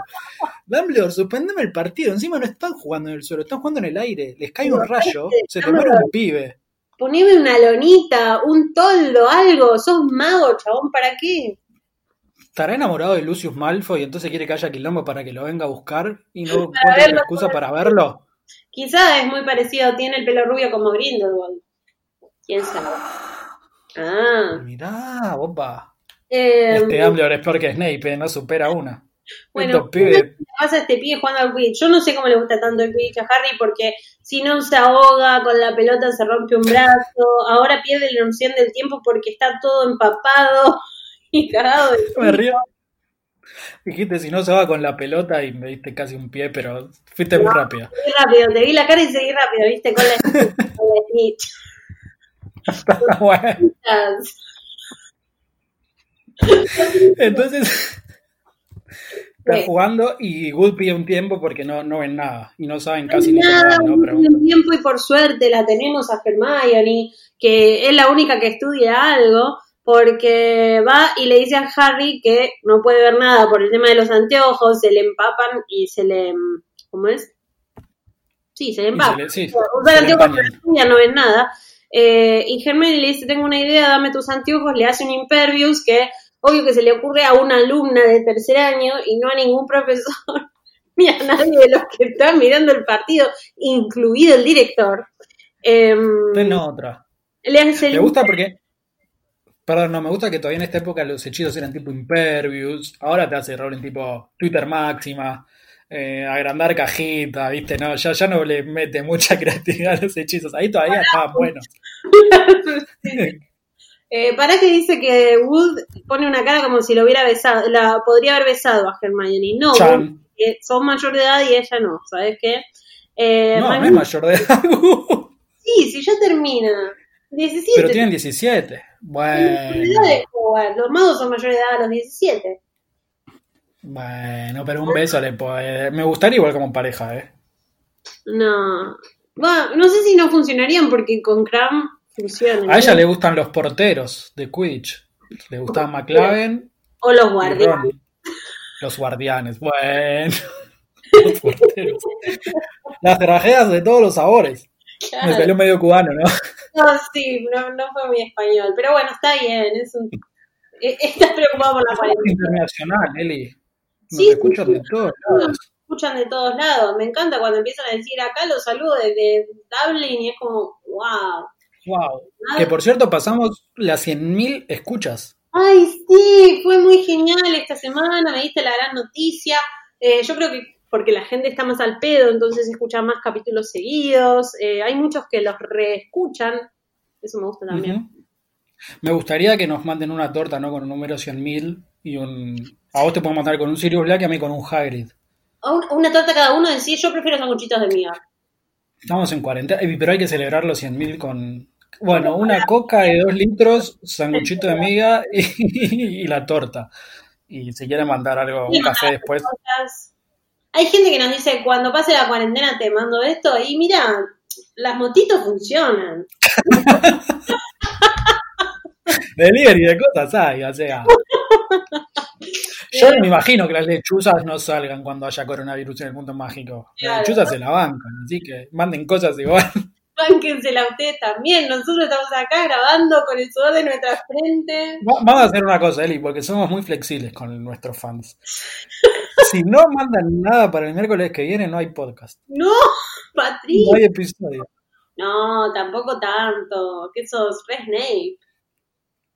Dumbledore, suspéndeme el partido, encima no están jugando en el suelo, están jugando en el aire, les cae un rayo, se te muere un pibe. Poneme una lonita, un toldo, algo, sos mago, chabón, ¿para qué? ¿Estará enamorado de Lucius Malfoy y entonces quiere que haya quilombo para que lo venga a buscar y no encuentre otra excusa para verlo? Quizá es muy parecido, tiene el pelo rubio como Grindelwald. ¿Quién sabe? Ah. Mirá, bomba. Eh, este Dumbledore es peor que Snape, no supera una. Bueno, ¿qué pasa este pibe jugando al Quidditch? Yo no sé cómo le gusta tanto el Quidditch a Harry porque si no se ahoga con la pelota se rompe un brazo, ahora pierde la noción del tiempo porque está todo empapado y cagado. Me río. Dijiste si no se va con la pelota y me diste casi un pie, pero fuiste muy rápido. Seguí rápido, te vi la cara y seguí rápido, viste, con la, con Entonces, Están jugando y Good pide un tiempo porque no, no ven nada y no saben casi nada, ni cómo ¿no? un tiempo y por suerte la tenemos a Hermione, que es la única que estudia algo, porque va y le dice a Harry que no puede ver nada por el tema de los anteojos, se le empapan y se le... ¿Cómo es? Sí, se le empapan. Sí, Usa anteojos ya no ven nada. Eh, y Hermione le dice, tengo una idea, dame tus anteojos, le hace un impervious que obvio que se le ocurre a una alumna de tercer año y no a ningún profesor ni a nadie de los que están mirando el partido, incluido el director. Eh, no, otra. Le, gusta porque Perdón, no, me gusta que todavía en esta época los hechizos eran tipo impervious. Ahora te hace en tipo Twitter máxima, eh, agrandar cajita, ¿viste? No, ya, ya no le mete mucha creatividad a los hechizos. Ahí todavía estaban buenos. Eh, para que dice que Wood pone una cara como si lo hubiera besado, la podría haber besado a Hermione. No, Wood, son mayor de edad y ella no, ¿sabes qué? Eh, no, no es mayor de edad. sí, si ya termina. 17. Pero tienen 17. Bueno. Los magos son mayores de edad a los 17. Bueno, pero un beso le puede. Me gustaría igual como pareja, ¿eh? No. Bueno, no sé si no funcionarían porque con Cram funcionan. A ella le gustan los porteros de Quidditch. Le gustan McLaren. O los guardianes. Los guardianes, bueno. los porteros. Las tragedas de todos los sabores. Me salió medio cubano, ¿no? No, sí, no, no fue muy español. Pero bueno, está bien. Es un... E, estás preocupado por la cuarentena. internacional, Eli. Nos sí, escuchan de todos lados. Escuchan de todos lados. Me encanta cuando empiezan a decir acá los saludos desde Dublin y es como, wow. Wow. Que por cierto pasamos las 100.000 escuchas. Ay, sí, fue muy genial esta semana, me diste la gran noticia. Eh, yo creo que porque la gente está más al pedo, entonces escucha más capítulos seguidos. Eh, hay muchos que los reescuchan. Eso me gusta también. Me gustaría que nos manden una torta, ¿no? Con un número 100.000 y un... A vos te puedo mandar con un Sirius Black y a mí con un Hagrid. Una torta cada uno en sí, yo prefiero sanguchitos de miga. Estamos en 40, pero hay que celebrar los 100.000 con... Bueno, una coca de 2 litros, sanguchito de miga y, la torta. Y si quieren mandar algo, un café después. Hay gente que nos dice, cuando pase la cuarentena te mando esto, y mira, las motitos funcionan. Delivery de cosas hay, o sea. Yo me imagino que las lechuzas no salgan cuando haya coronavirus en el mundo mágico. Las lechuzas se la bancan, así que manden cosas igual. Bánquensela ustedes también. Nosotros estamos acá grabando con el sudor de nuestra frente. Vamos a hacer una cosa, Eli, porque somos muy flexibles con nuestros fans. si no mandan nada para el miércoles que viene, no hay podcast. No, Patrick. No hay episodio. No, tampoco tanto. Que sos re Snape.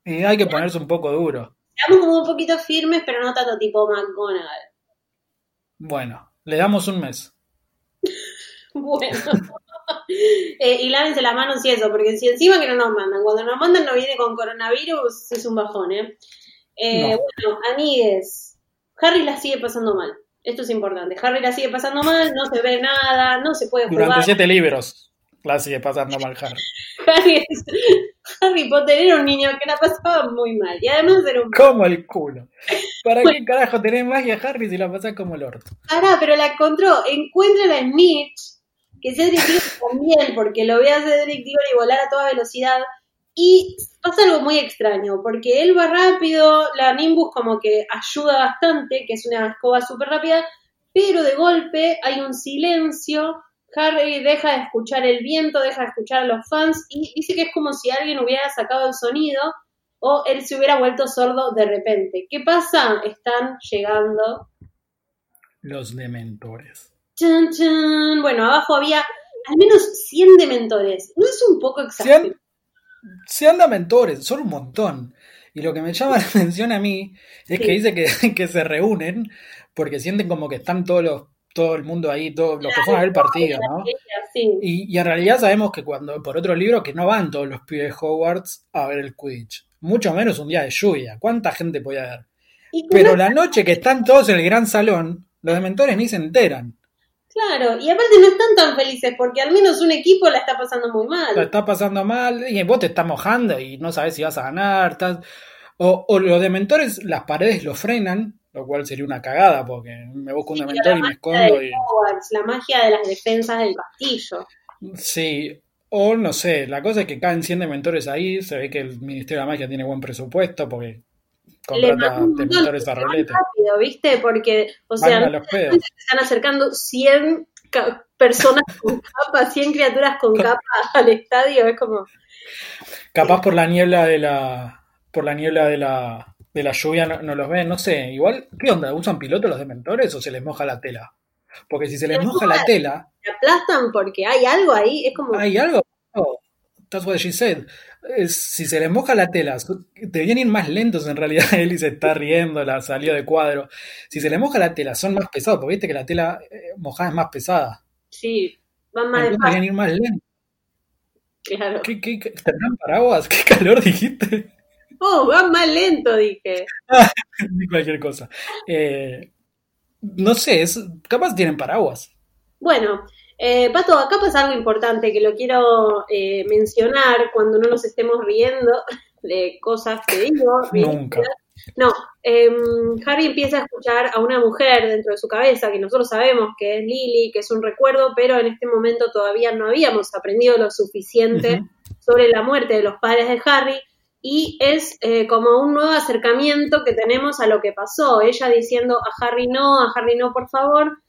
Y hay que ponerse un poco duro. Estamos como un poquito firmes, pero no tanto tipo McGonagall. Bueno, le damos un mes. bueno. Eh, y lávense las manos y eso, porque si encima que no nos mandan, cuando nos mandan no viene con coronavirus, es un bajón, ¿eh? eh Bueno, amigues, Harry la sigue pasando mal. Esto es importante. Harry la sigue pasando mal, no se ve nada, no se puede jugar. Durante siete libros la sigue pasando mal Harry. Harry, Harry Potter era un niño que la pasaba muy mal. Y además era un... Como el culo. ¿Para qué carajo tenés magia Harry si la pasás como el orto? Pará, pero la encontró. Encuentra en Mitch que Cedric Diggory también, porque lo ve a Cedric Diggory volar a toda velocidad. Y pasa algo muy extraño, porque él va rápido, la Nimbus como que ayuda bastante, que es una escoba súper rápida, pero de golpe hay un silencio, Harry deja de escuchar el viento, deja de escuchar a los fans y dice que es como si alguien hubiera sacado el sonido o él se hubiera vuelto sordo de repente. ¿Qué pasa? Están llegando los dementores. Bueno, abajo había al menos 100 dementores. ¿No es un poco exagerado? 100, dementores, son un montón. Y lo que me llama la atención a mí es que dice que, que, se reúnen porque sienten como que están todos los, todo el mundo ahí, todos los que fueron a ver el partido, ¿no? Y, y, en realidad sabemos que cuando, por otro libro, que no van todos los pibes de Hogwarts a ver el Quidditch. Mucho menos un día de lluvia. ¿Cuánta gente podía ver? Pero la noche que están todos en el gran salón, los dementores ni se enteran. Claro, y aparte no están tan felices porque al menos un equipo la está pasando muy mal. La está pasando mal y vos te estás mojando y no sabes si vas a ganar. O, o los dementores, las paredes lo frenan lo cual sería una cagada porque me busco un dementor y me escondo. Y... la magia de las defensas del castillo. Sí, o no sé, la cosa es que caen 100 dementores ahí, se ve que el Ministerio de la Magia tiene buen presupuesto porque contrata dementores a rolete. rápido, ¿viste? Porque, o sea, se están acercando 100 personas con capa, 100 criaturas con capa al estadio, es como... Capaz por la niebla de la... por la niebla de la de la lluvia no, los ven, no sé, igual, ¿qué onda? ¿Usan piloto los dementores o se les moja la tela? Porque si se les moja la tela... Se aplastan porque hay algo ahí, es como... Hay algo, that's what she said. si se les moja la tela, deberían ir más lentos en realidad, Eli se está riendo, la salió de cuadro. Si se les moja la tela, son más pesados, porque viste que la tela eh, mojada es más pesada. Sí, van más Deberían ir más lentos. Claro. ¿Qué, qué, ¿Tendrán paraguas? ¿Qué calor dijiste? Oh, van más lento, dije. Cualquier cosa. Eh, no sé, es, capaz tienen paraguas. Bueno, eh, Pato, acá pasa algo importante que lo quiero eh, mencionar cuando no nos estemos riendo de cosas que digo. Nunca. No, eh, Harry empieza a escuchar a una mujer dentro de su cabeza que nosotros sabemos que es Lily, que es un recuerdo, pero en este momento todavía no habíamos aprendido lo suficiente sobre la muerte de los padres de Harry y es eh, como un nuevo acercamiento que tenemos a lo que pasó. Ella diciendo a Harry no, a Harry no, por favor.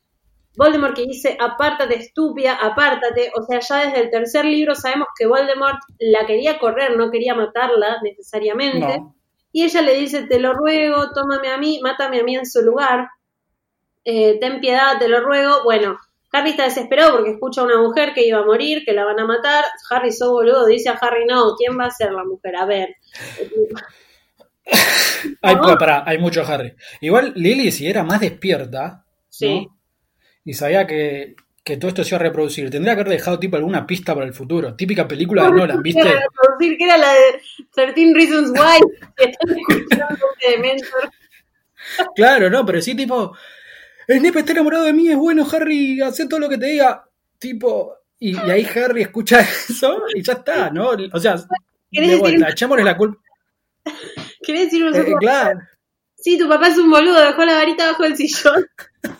Voldemort que dice, apártate estúpida, apártate. O sea, ya desde el tercer libro sabemos que Voldemort la quería correr, no quería matarla necesariamente. Y ella le dice, te lo ruego, tómame a mí, mátame a mí en su lugar. Eh, ten piedad, te lo ruego. Bueno, Harry está desesperado porque escucha a una mujer que iba a morir, que la van a matar. Harry, so boludo, dice a Harry, no, ¿quién va a ser la mujer? A ver. hay, hay mucho Harry. Igual Lily, si era más despierta, sí. y sabía que, todo esto se iba a reproducir, tendría que haber dejado tipo alguna pista para el futuro. Típica película de Nolan, ¿viste? Que reproducir, que era la de 13 Reasons Why, que están escuchando de Mentor. Claro, no, pero sí tipo Snape está enamorado de mí, es bueno, Harry, haz todo lo que te diga. Tipo, y, ahí Harry escucha eso y ya está, ¿no? O sea, de vuelta, echémosle la culpa. ¿Querés decir una eh, Claro. Sí, tu papá es un boludo, dejó la varita bajo el sillón.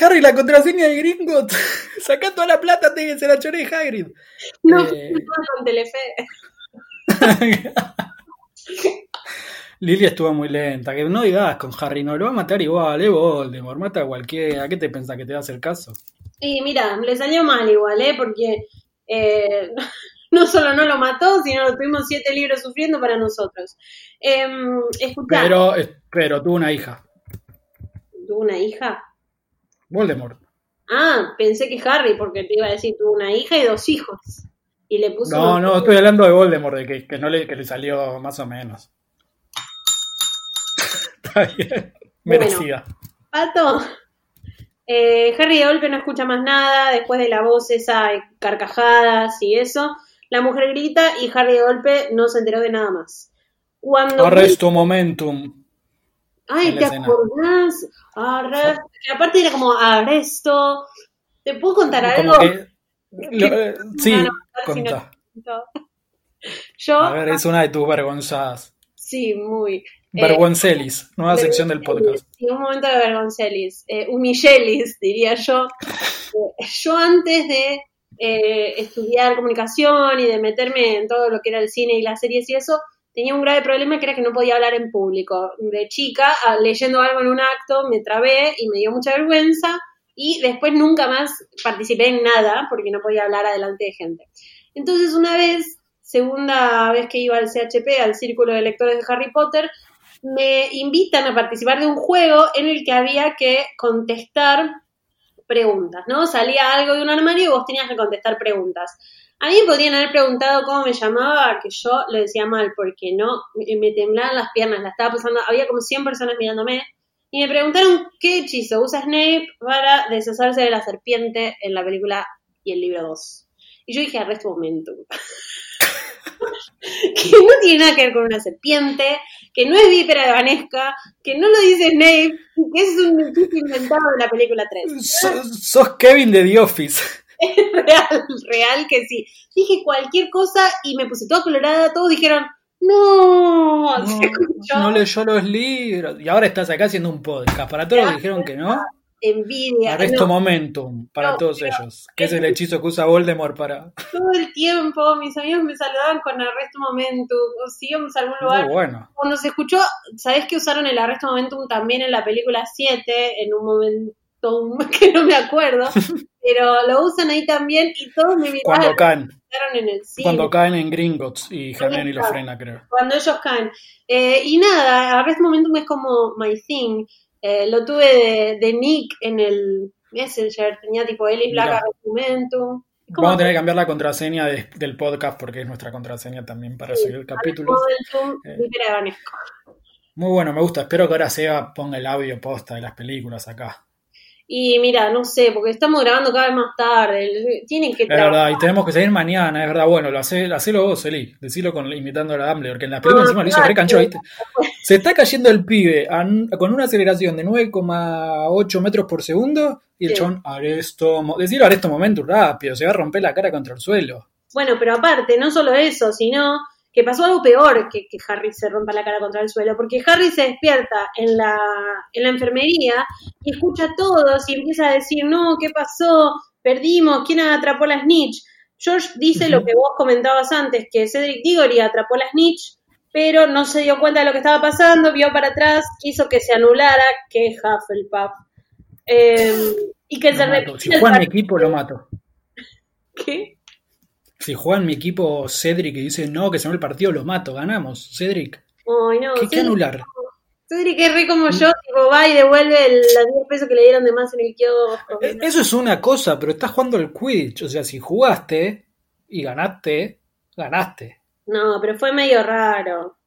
Harry, la contraseña de Gringot. Saca toda la plata, te, se la choré Hagrid. No, eh... con Telefe. Lilia estuvo muy lenta. Que no digas con Harry, no lo va a matar igual, eh, Voldemort, mata a cualquiera. ¿Qué te pensás que te va a hacer caso? Y mira, le salió mal igual, ¿eh? Porque eh, no solo no lo mató, sino lo tuvimos siete libros sufriendo para nosotros. Eh, pero, pero tuvo una hija. ¿Tuvo una hija? Voldemort. Ah, pensé que Harry, porque te iba a decir, tuvo una hija y dos hijos. Y le puso. No, no, estoy hablando de Voldemort, de que, que no le, que le salió más o menos. Merecida. Pato, eh, Harry de golpe no escucha más nada, después de la voz esa, carcajadas y eso. La mujer grita y Harry de golpe no se enteró de nada más. Cuando Arresto momentum. Ay, ¿te acordás? Arresto. aparte era como arresto. ¿Te puedo contar algo? Eh, sí, Yo, A ver, es una de tus vergonzadas. Sí, muy. Vergoncelis, eh, nueva sección del podcast. Sí, un momento de vergoncelis, eh, humillelis, diría yo. Eh, yo antes de eh, estudiar comunicación y de meterme en todo lo que era el cine y las series y eso, tenía un grave problema que era que no podía hablar en público. De chica, leyendo algo en un acto, me trabé y me dio mucha vergüenza y después nunca más participé en nada porque no podía hablar adelante de gente. Entonces una vez segunda vez que iba al CHP, al Círculo de Lectores de Harry Potter, me invitan a participar de un juego en el que había que contestar preguntas, ¿no? Salía algo de un armario y vos tenías que contestar preguntas. A mí me podrían haber preguntado cómo me llamaba, que yo lo decía mal, porque no, me, temblaban las piernas, la estaba pasando, había como 100 personas mirándome, y me preguntaron qué hechizo usa Snape para deshacerse de la serpiente en la película y el libro 2. Y yo dije, arresto momento. que no tiene nada que ver con una serpiente, que no es vípera de Vanesca, que no lo dice Snape, que es un hechizo inventado de la película 3. sos Kevin de The Office. Es real, real que sí. Dije cualquier cosa y me puse toda colorada, todos dijeron, No, no, leyó los libros. Y ahora estás acá haciendo un podcast. Para todos los que dijeron que no. Envidia. Arresto Momentum para todos ellos. Que es el hechizo que usa Voldemort para. Todo el tiempo mis amigos me saludaban con Arresto Momentum. O si íbamos a algún lugar. bueno. Cuando se escuchó, ¿sabés que usaron el Arresto Momentum también en la película 7? En un momento que no me acuerdo. pero lo usan ahí también y todos me miraron. Cuando caen. En el cine. Cuando caen en Gringotts y Hermione lo frena, creo. Cuando ellos caen. Eh, y nada, Arresto Momentum es como my thing. Eh, lo tuve de, Nick en el Messenger, tenía tipo Ellie Black Momentum. Vamos a tener que cambiar la contraseña del podcast porque es nuestra contraseña también para seguir el capítulo. Eh, muy bueno, me gusta. Espero que ahora Seba ponga el audio posta de las películas acá. Y mira, no sé, porque estamos grabando cada vez más tarde. Tienen que. Es verdad, y tenemos que salir mañana, es verdad. Bueno, lo hace, hacelo vos, Eli. Decilo con, imitando a la Dumbledore, porque en la película encima lo hizo recancho, ¿viste? Se está cayendo el pibe con una aceleración de 9,8 metros por segundo y el chon aresto. Decirlo aresto momento rápido, se va a romper la cara contra el suelo. Bueno, pero aparte, no solo eso, sino que pasó algo peor que, que Harry se rompa la cara contra el suelo, porque Harry se despierta en la, en la enfermería y escucha a todos y empieza a decir, no, ¿qué pasó? Perdimos, ¿quién atrapó la snitch? George dice lo que vos comentabas antes, que Cedric Diggory atrapó la snitch, pero no se dio cuenta de lo que estaba pasando, vio para atrás, quiso que se anulara que Hufflepuff. Eh, y que se Si juega mi equipo, lo mato. ¿Qué? Si juega en mi equipo Cedric y dice no, que se me el partido, lo mato, ganamos. Cedric. Ay, no, ¿Qué, anular? Cedric es re como yo, tipo, va y devuelve los 10 pesos que le dieron de más en el kiosco. Eh, eso es una cosa, pero estás jugando el Quidditch. O sea, si jugaste y ganaste, ganaste. No, pero fue medio raro.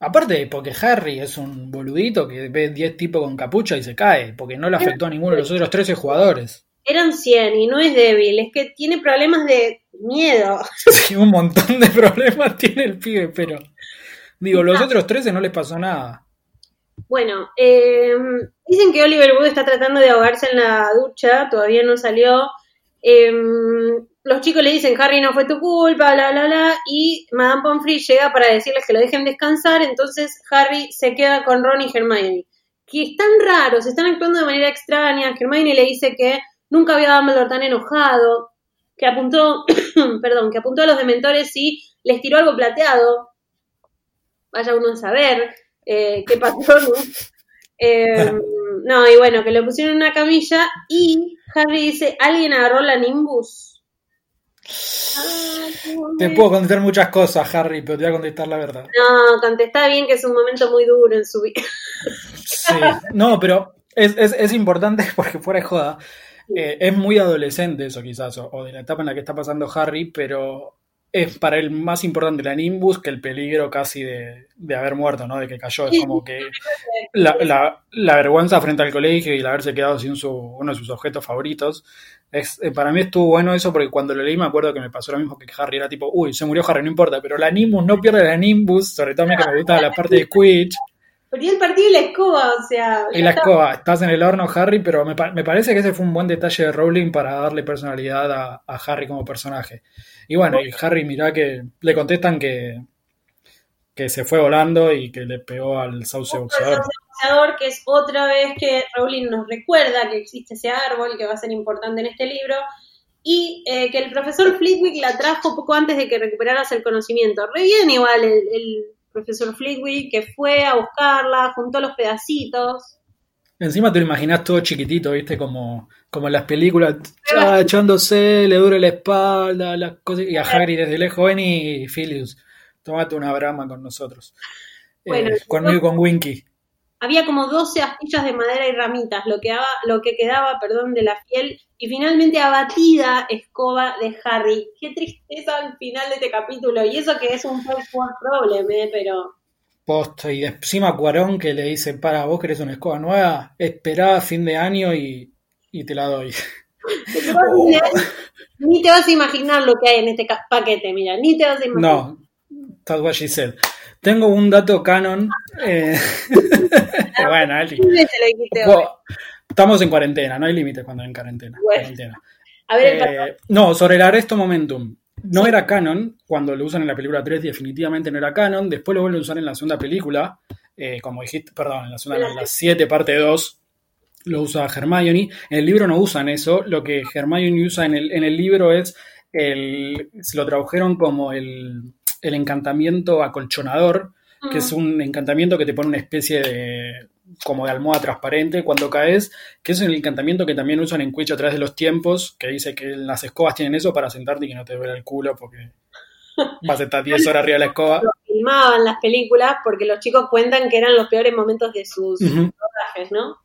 Aparte, porque Harry es un boludito que ve 10 tipos con capucha y se cae, porque no le afectó a ninguno de los otros 13 jugadores eran 100 y no es débil, es que tiene problemas de miedo. Sí, un montón de problemas tiene el pibe, pero digo, los otros 13 no les pasó nada. Bueno, eh, dicen que Oliver Wood está tratando de ahogarse en la ducha, todavía no salió. Eh, los chicos le dicen, Harry, no fue tu culpa, bla, bla, bla, y Madame Pomfrey llega para decirles que lo dejen descansar, entonces Harry se queda con Ron y Hermione, que están raros, están actuando de manera extraña. Hermione le dice que Nunca había Dumbledore tan enojado, que apuntó, perdón, que apuntó a los dementores y les tiró algo plateado. Vaya uno a saber eh, qué pasó, ¿no? Eh, no, y bueno, que lo pusieron en una camilla y Harry dice, ¿alguien agarró la Nimbus? te puedo contestar muchas cosas, Harry, pero te voy a contestar la verdad. No, contesta bien que es un momento muy duro en su vida. sí, no, pero es, es, es importante porque fuera de joda. Eh, es muy adolescente eso quizás, o, de la etapa en la que está pasando Harry, pero es para él más importante la Nimbus que el peligro casi de, haber muerto, ¿no? De que cayó. Es como que la, vergüenza frente al colegio y el haberse quedado sin su, uno de sus objetos favoritos. Es, eh, para mí estuvo bueno eso porque cuando lo leí me acuerdo que me pasó lo mismo que Harry. Era tipo, uy, se murió Harry, no importa, pero la Nimbus no pierde la Nimbus, sobre todo a mí que me gusta la parte de Quidditch. Perdió el partido y la escoba, o sea. Y la escoba, estás en el horno, Harry, pero me, parece que ese fue un buen detalle de Rowling para darle personalidad a, Harry como personaje. Y bueno, y Harry, mirá que le contestan que, que se fue volando y que le pegó al sauce boxeador. boxeador, que es otra vez que Rowling nos recuerda que existe ese árbol que va a ser importante en este libro. Y eh, que el profesor Flitwick la trajo poco antes de que recuperaras el conocimiento. Re bien igual el profesor Flitwick, que fue a buscarla, juntó los pedacitos. Encima te lo imaginas todo chiquitito, ¿viste? Como, como en las películas, echándose, le dura la espalda, las cosas, y a Harry desde lejos, ven y Philius, tomate una brama con nosotros. Bueno, eh, conmigo y con Winky había como 12 astillas de madera y ramitas, lo que, lo que quedaba perdón, de la piel, y finalmente abatida escoba de Harry. Qué tristeza al final de este capítulo, y eso que es un world problem, ¿eh? pero... Posto, y encima Cuarón que le dice, para, vos querés una escoba nueva, esperá a fin de año y, te la doy. Ni te vas a imaginar lo que hay en este paquete, mira, ni te vas a imaginar. No, that's what she said. Tengo un dato canon. Eh, bueno, Estamos en cuarentena, no hay límites cuando hay en cuarentena. A ver, eh, no, sobre el arresto momentum. no era canon, cuando lo usan en la película 3 definitivamente no era canon, después lo vuelven a usar en la segunda película, eh, como dijiste, perdón, en la segunda, en la 7 parte 2, lo usa Hermione. En el libro no usan eso, lo que Hermione usa en el, en el libro es, el, se lo tradujeron como el, el encantamiento acolchonador, que es un encantamiento que te pone una especie de como de almohada transparente cuando caes, que es el encantamiento que también usan en Quiche a través de los tiempos, que dice que las escobas tienen eso para sentarte y que no te duele el culo porque vas a estar 10 horas arriba de la escoba. Lo filmaban las películas porque los chicos cuentan que eran los peores momentos de sus rodajes, ¿no?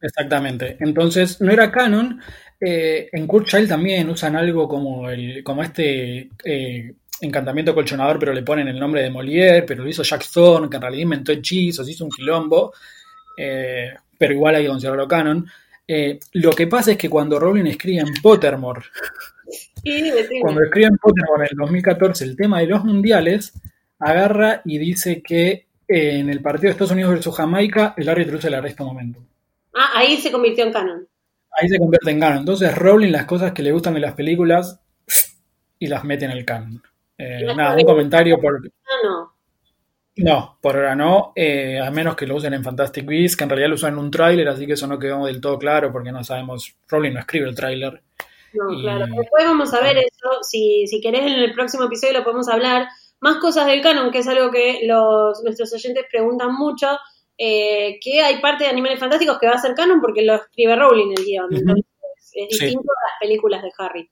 Exactamente. Entonces, no era canon. Eh, en Kurt Child también usan algo como, el, como este eh, encantamiento colchonador, pero le ponen el nombre de Molière, pero lo hizo Jack Thorne, que en realidad inventó hechizos, hizo un quilombo. Eh, pero igual hay que considerarlo canon. Eh, lo que pasa es que cuando Rowling escribe en Pottermore, cuando escribe en Pottermore en el 2014 el tema de los mundiales, agarra y dice que eh, en el partido de Estados Unidos versus Jamaica el árbitro usa el arresto momento. Ah, ahí se convirtió en canon. Ahí se convierte en canon. Entonces Rowling las cosas que le gustan de las películas y las mete en el canon. Nada, un comentario por... No, no. No, por ahora no, eh, a menos que lo usen en Fantastic Beasts, que en realidad lo usan en un tráiler, así que eso no quedó del todo claro porque no sabemos, Rowling no escribe el tráiler. No, claro, después vamos a ver eso, si, si querés en el próximo episodio lo podemos hablar, más cosas del canon, que es algo que los, nuestros oyentes preguntan mucho, eh, que hay parte de Animales Fantásticos que va a ser canon porque lo escribe Rowling el guion, entonces es distinto a las películas de Harry.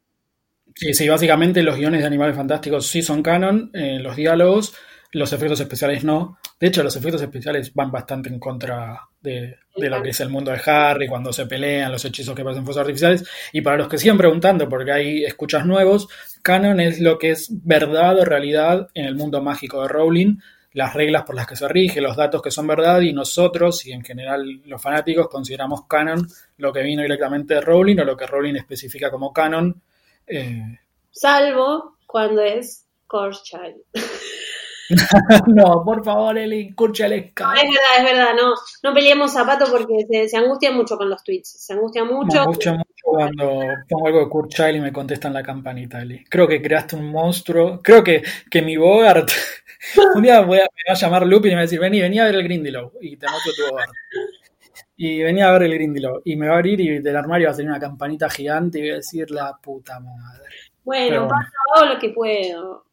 Sí, sí, básicamente los guiones de Animales Fantásticos sí son canon, eh, los diálogos los efectos especiales no. De hecho, los efectos especiales van bastante en contra de, lo que es el mundo de Harry, cuando se pelean, los hechizos que pasan fuerzas artificiales. Y para los que siguen preguntando, porque hay escuchas nuevos, canon es lo que es verdad o realidad en el mundo mágico de Rowling, las reglas por las que se rige, los datos que son verdad, y nosotros, y en general los fanáticos, consideramos canon lo que vino directamente de Rowling o lo que Rowling especifica como canon. Eh, Salvo cuando es Child. no, por favor, Eli, escúchale. es verdad, es verdad, no, no peleemos zapatos porque se, angustia mucho con los tweets, se angustia mucho. Me angustia mucho cuando pongo algo de Kurt y me contestan la campanita, Eli. Creo que creaste un monstruo, creo que, que mi Bogart, un día voy a, me va a llamar Lupin y me va a decir, vení, vení a ver el Grindylow, y te anoto tu Bogart. Y venía a ver el Grindylow, y me va a abrir y del armario va a salir una campanita gigante y voy a decir, la puta madre. Bueno, paso lo que puedo.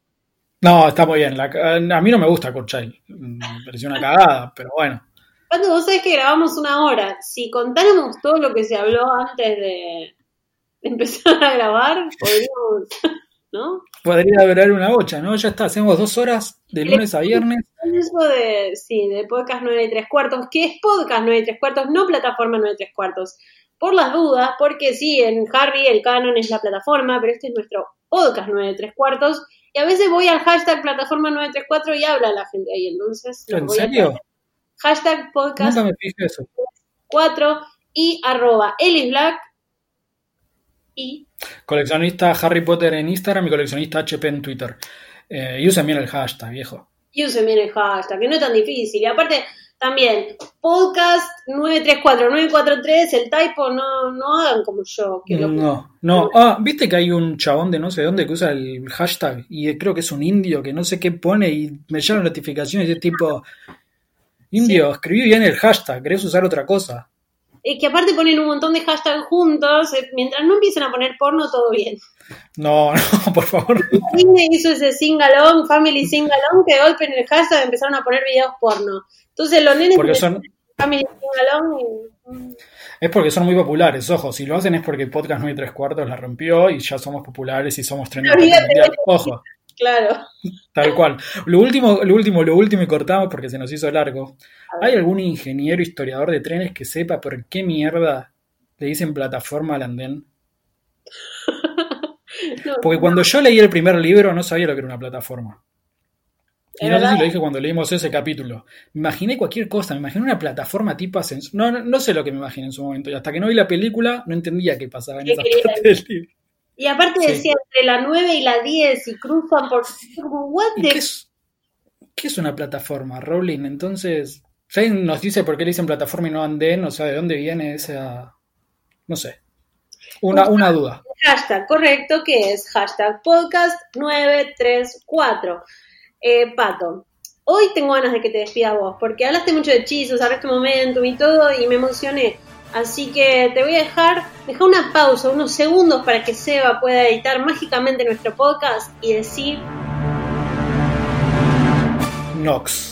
No, está muy bien. a mí no me gusta Kurt Me pareció una cagada, pero bueno. Cuando vos sabés que grabamos una hora, si contáramos todo lo que se habló antes de empezar a grabar, podríamos, ¿no? Podría durar una bocha, ¿no? Ya está, hacemos dos horas de lunes a viernes. Eso de, sí, de podcast 9 y 3 cuartos, ¿Qué es podcast 9 y 3 cuartos, no plataforma 9 y 3 cuartos. Por las dudas, porque sí, en Harry el canon es la plataforma, pero este es nuestro podcast 9 y 3 cuartos y a veces voy al hashtag plataforma 934 y habla la gente ahí. Entonces, ¿En serio? Hashtag podcast. Nunca me eso. 4 y arroba Ellis Black y. Coleccionista Harry Potter en Instagram y coleccionista HP en Twitter. Eh, y usen bien el hashtag, viejo. Y usen bien el hashtag, que no es tan difícil. Y aparte, también, podcast 934, 943, el typo, no, no hagan como yo. Que no, no. Ah, viste que hay un chabón de no sé dónde que usa el hashtag y creo que es un indio que no sé qué pone y me llegan notificaciones de tipo, indio, escribí bien el hashtag, ¿querés usar otra cosa? Es que aparte ponen un montón de hashtags juntos, eh, mientras no empiecen a poner porno, todo bien. No, no, por favor. Disney hizo ese singalong, family singalong, que de golpe en el hashtag empezaron a poner videos porno. Entonces los nenes porque son... Es porque son muy populares, ojo, si lo hacen es porque Podcast 9 y 3 cuartos la rompió y ya somos populares y somos trending. Ojo. Claro. Tal cual. Lo último, lo último, lo último y cortamos porque se nos hizo largo. ¿Hay algún ingeniero historiador de trenes que sepa por qué mierda le dicen plataforma al andén? porque cuando yo leí el primer libro no sabía lo que era una plataforma. Y no sé si lo dije cuando leímos ese capítulo. Me imaginé cualquier cosa, me imaginé una plataforma tipo ascensor. No, no, sé lo que me imaginé en su momento. Y hasta que no vi la película, no entendía qué pasaba en esa parte del libro. Y aparte decía entre la 9 y la 10 y cruzan por. qué, es, qué, es, una plataforma, Rowling? Entonces, nos dice por qué le dicen plataforma y no andén? O sea, ¿de dónde viene esa.? No sé. Una, una duda. hashtag correcto, que es hashtag podcast 934. Eh, Pato, hoy tengo ganas de que te despida vos, porque hablaste mucho de hechizos, hablaste momentum y todo, y me emocioné. Así que te voy a dejar, dejar una pausa, unos segundos para que Seba pueda editar mágicamente nuestro podcast y decir... Nox.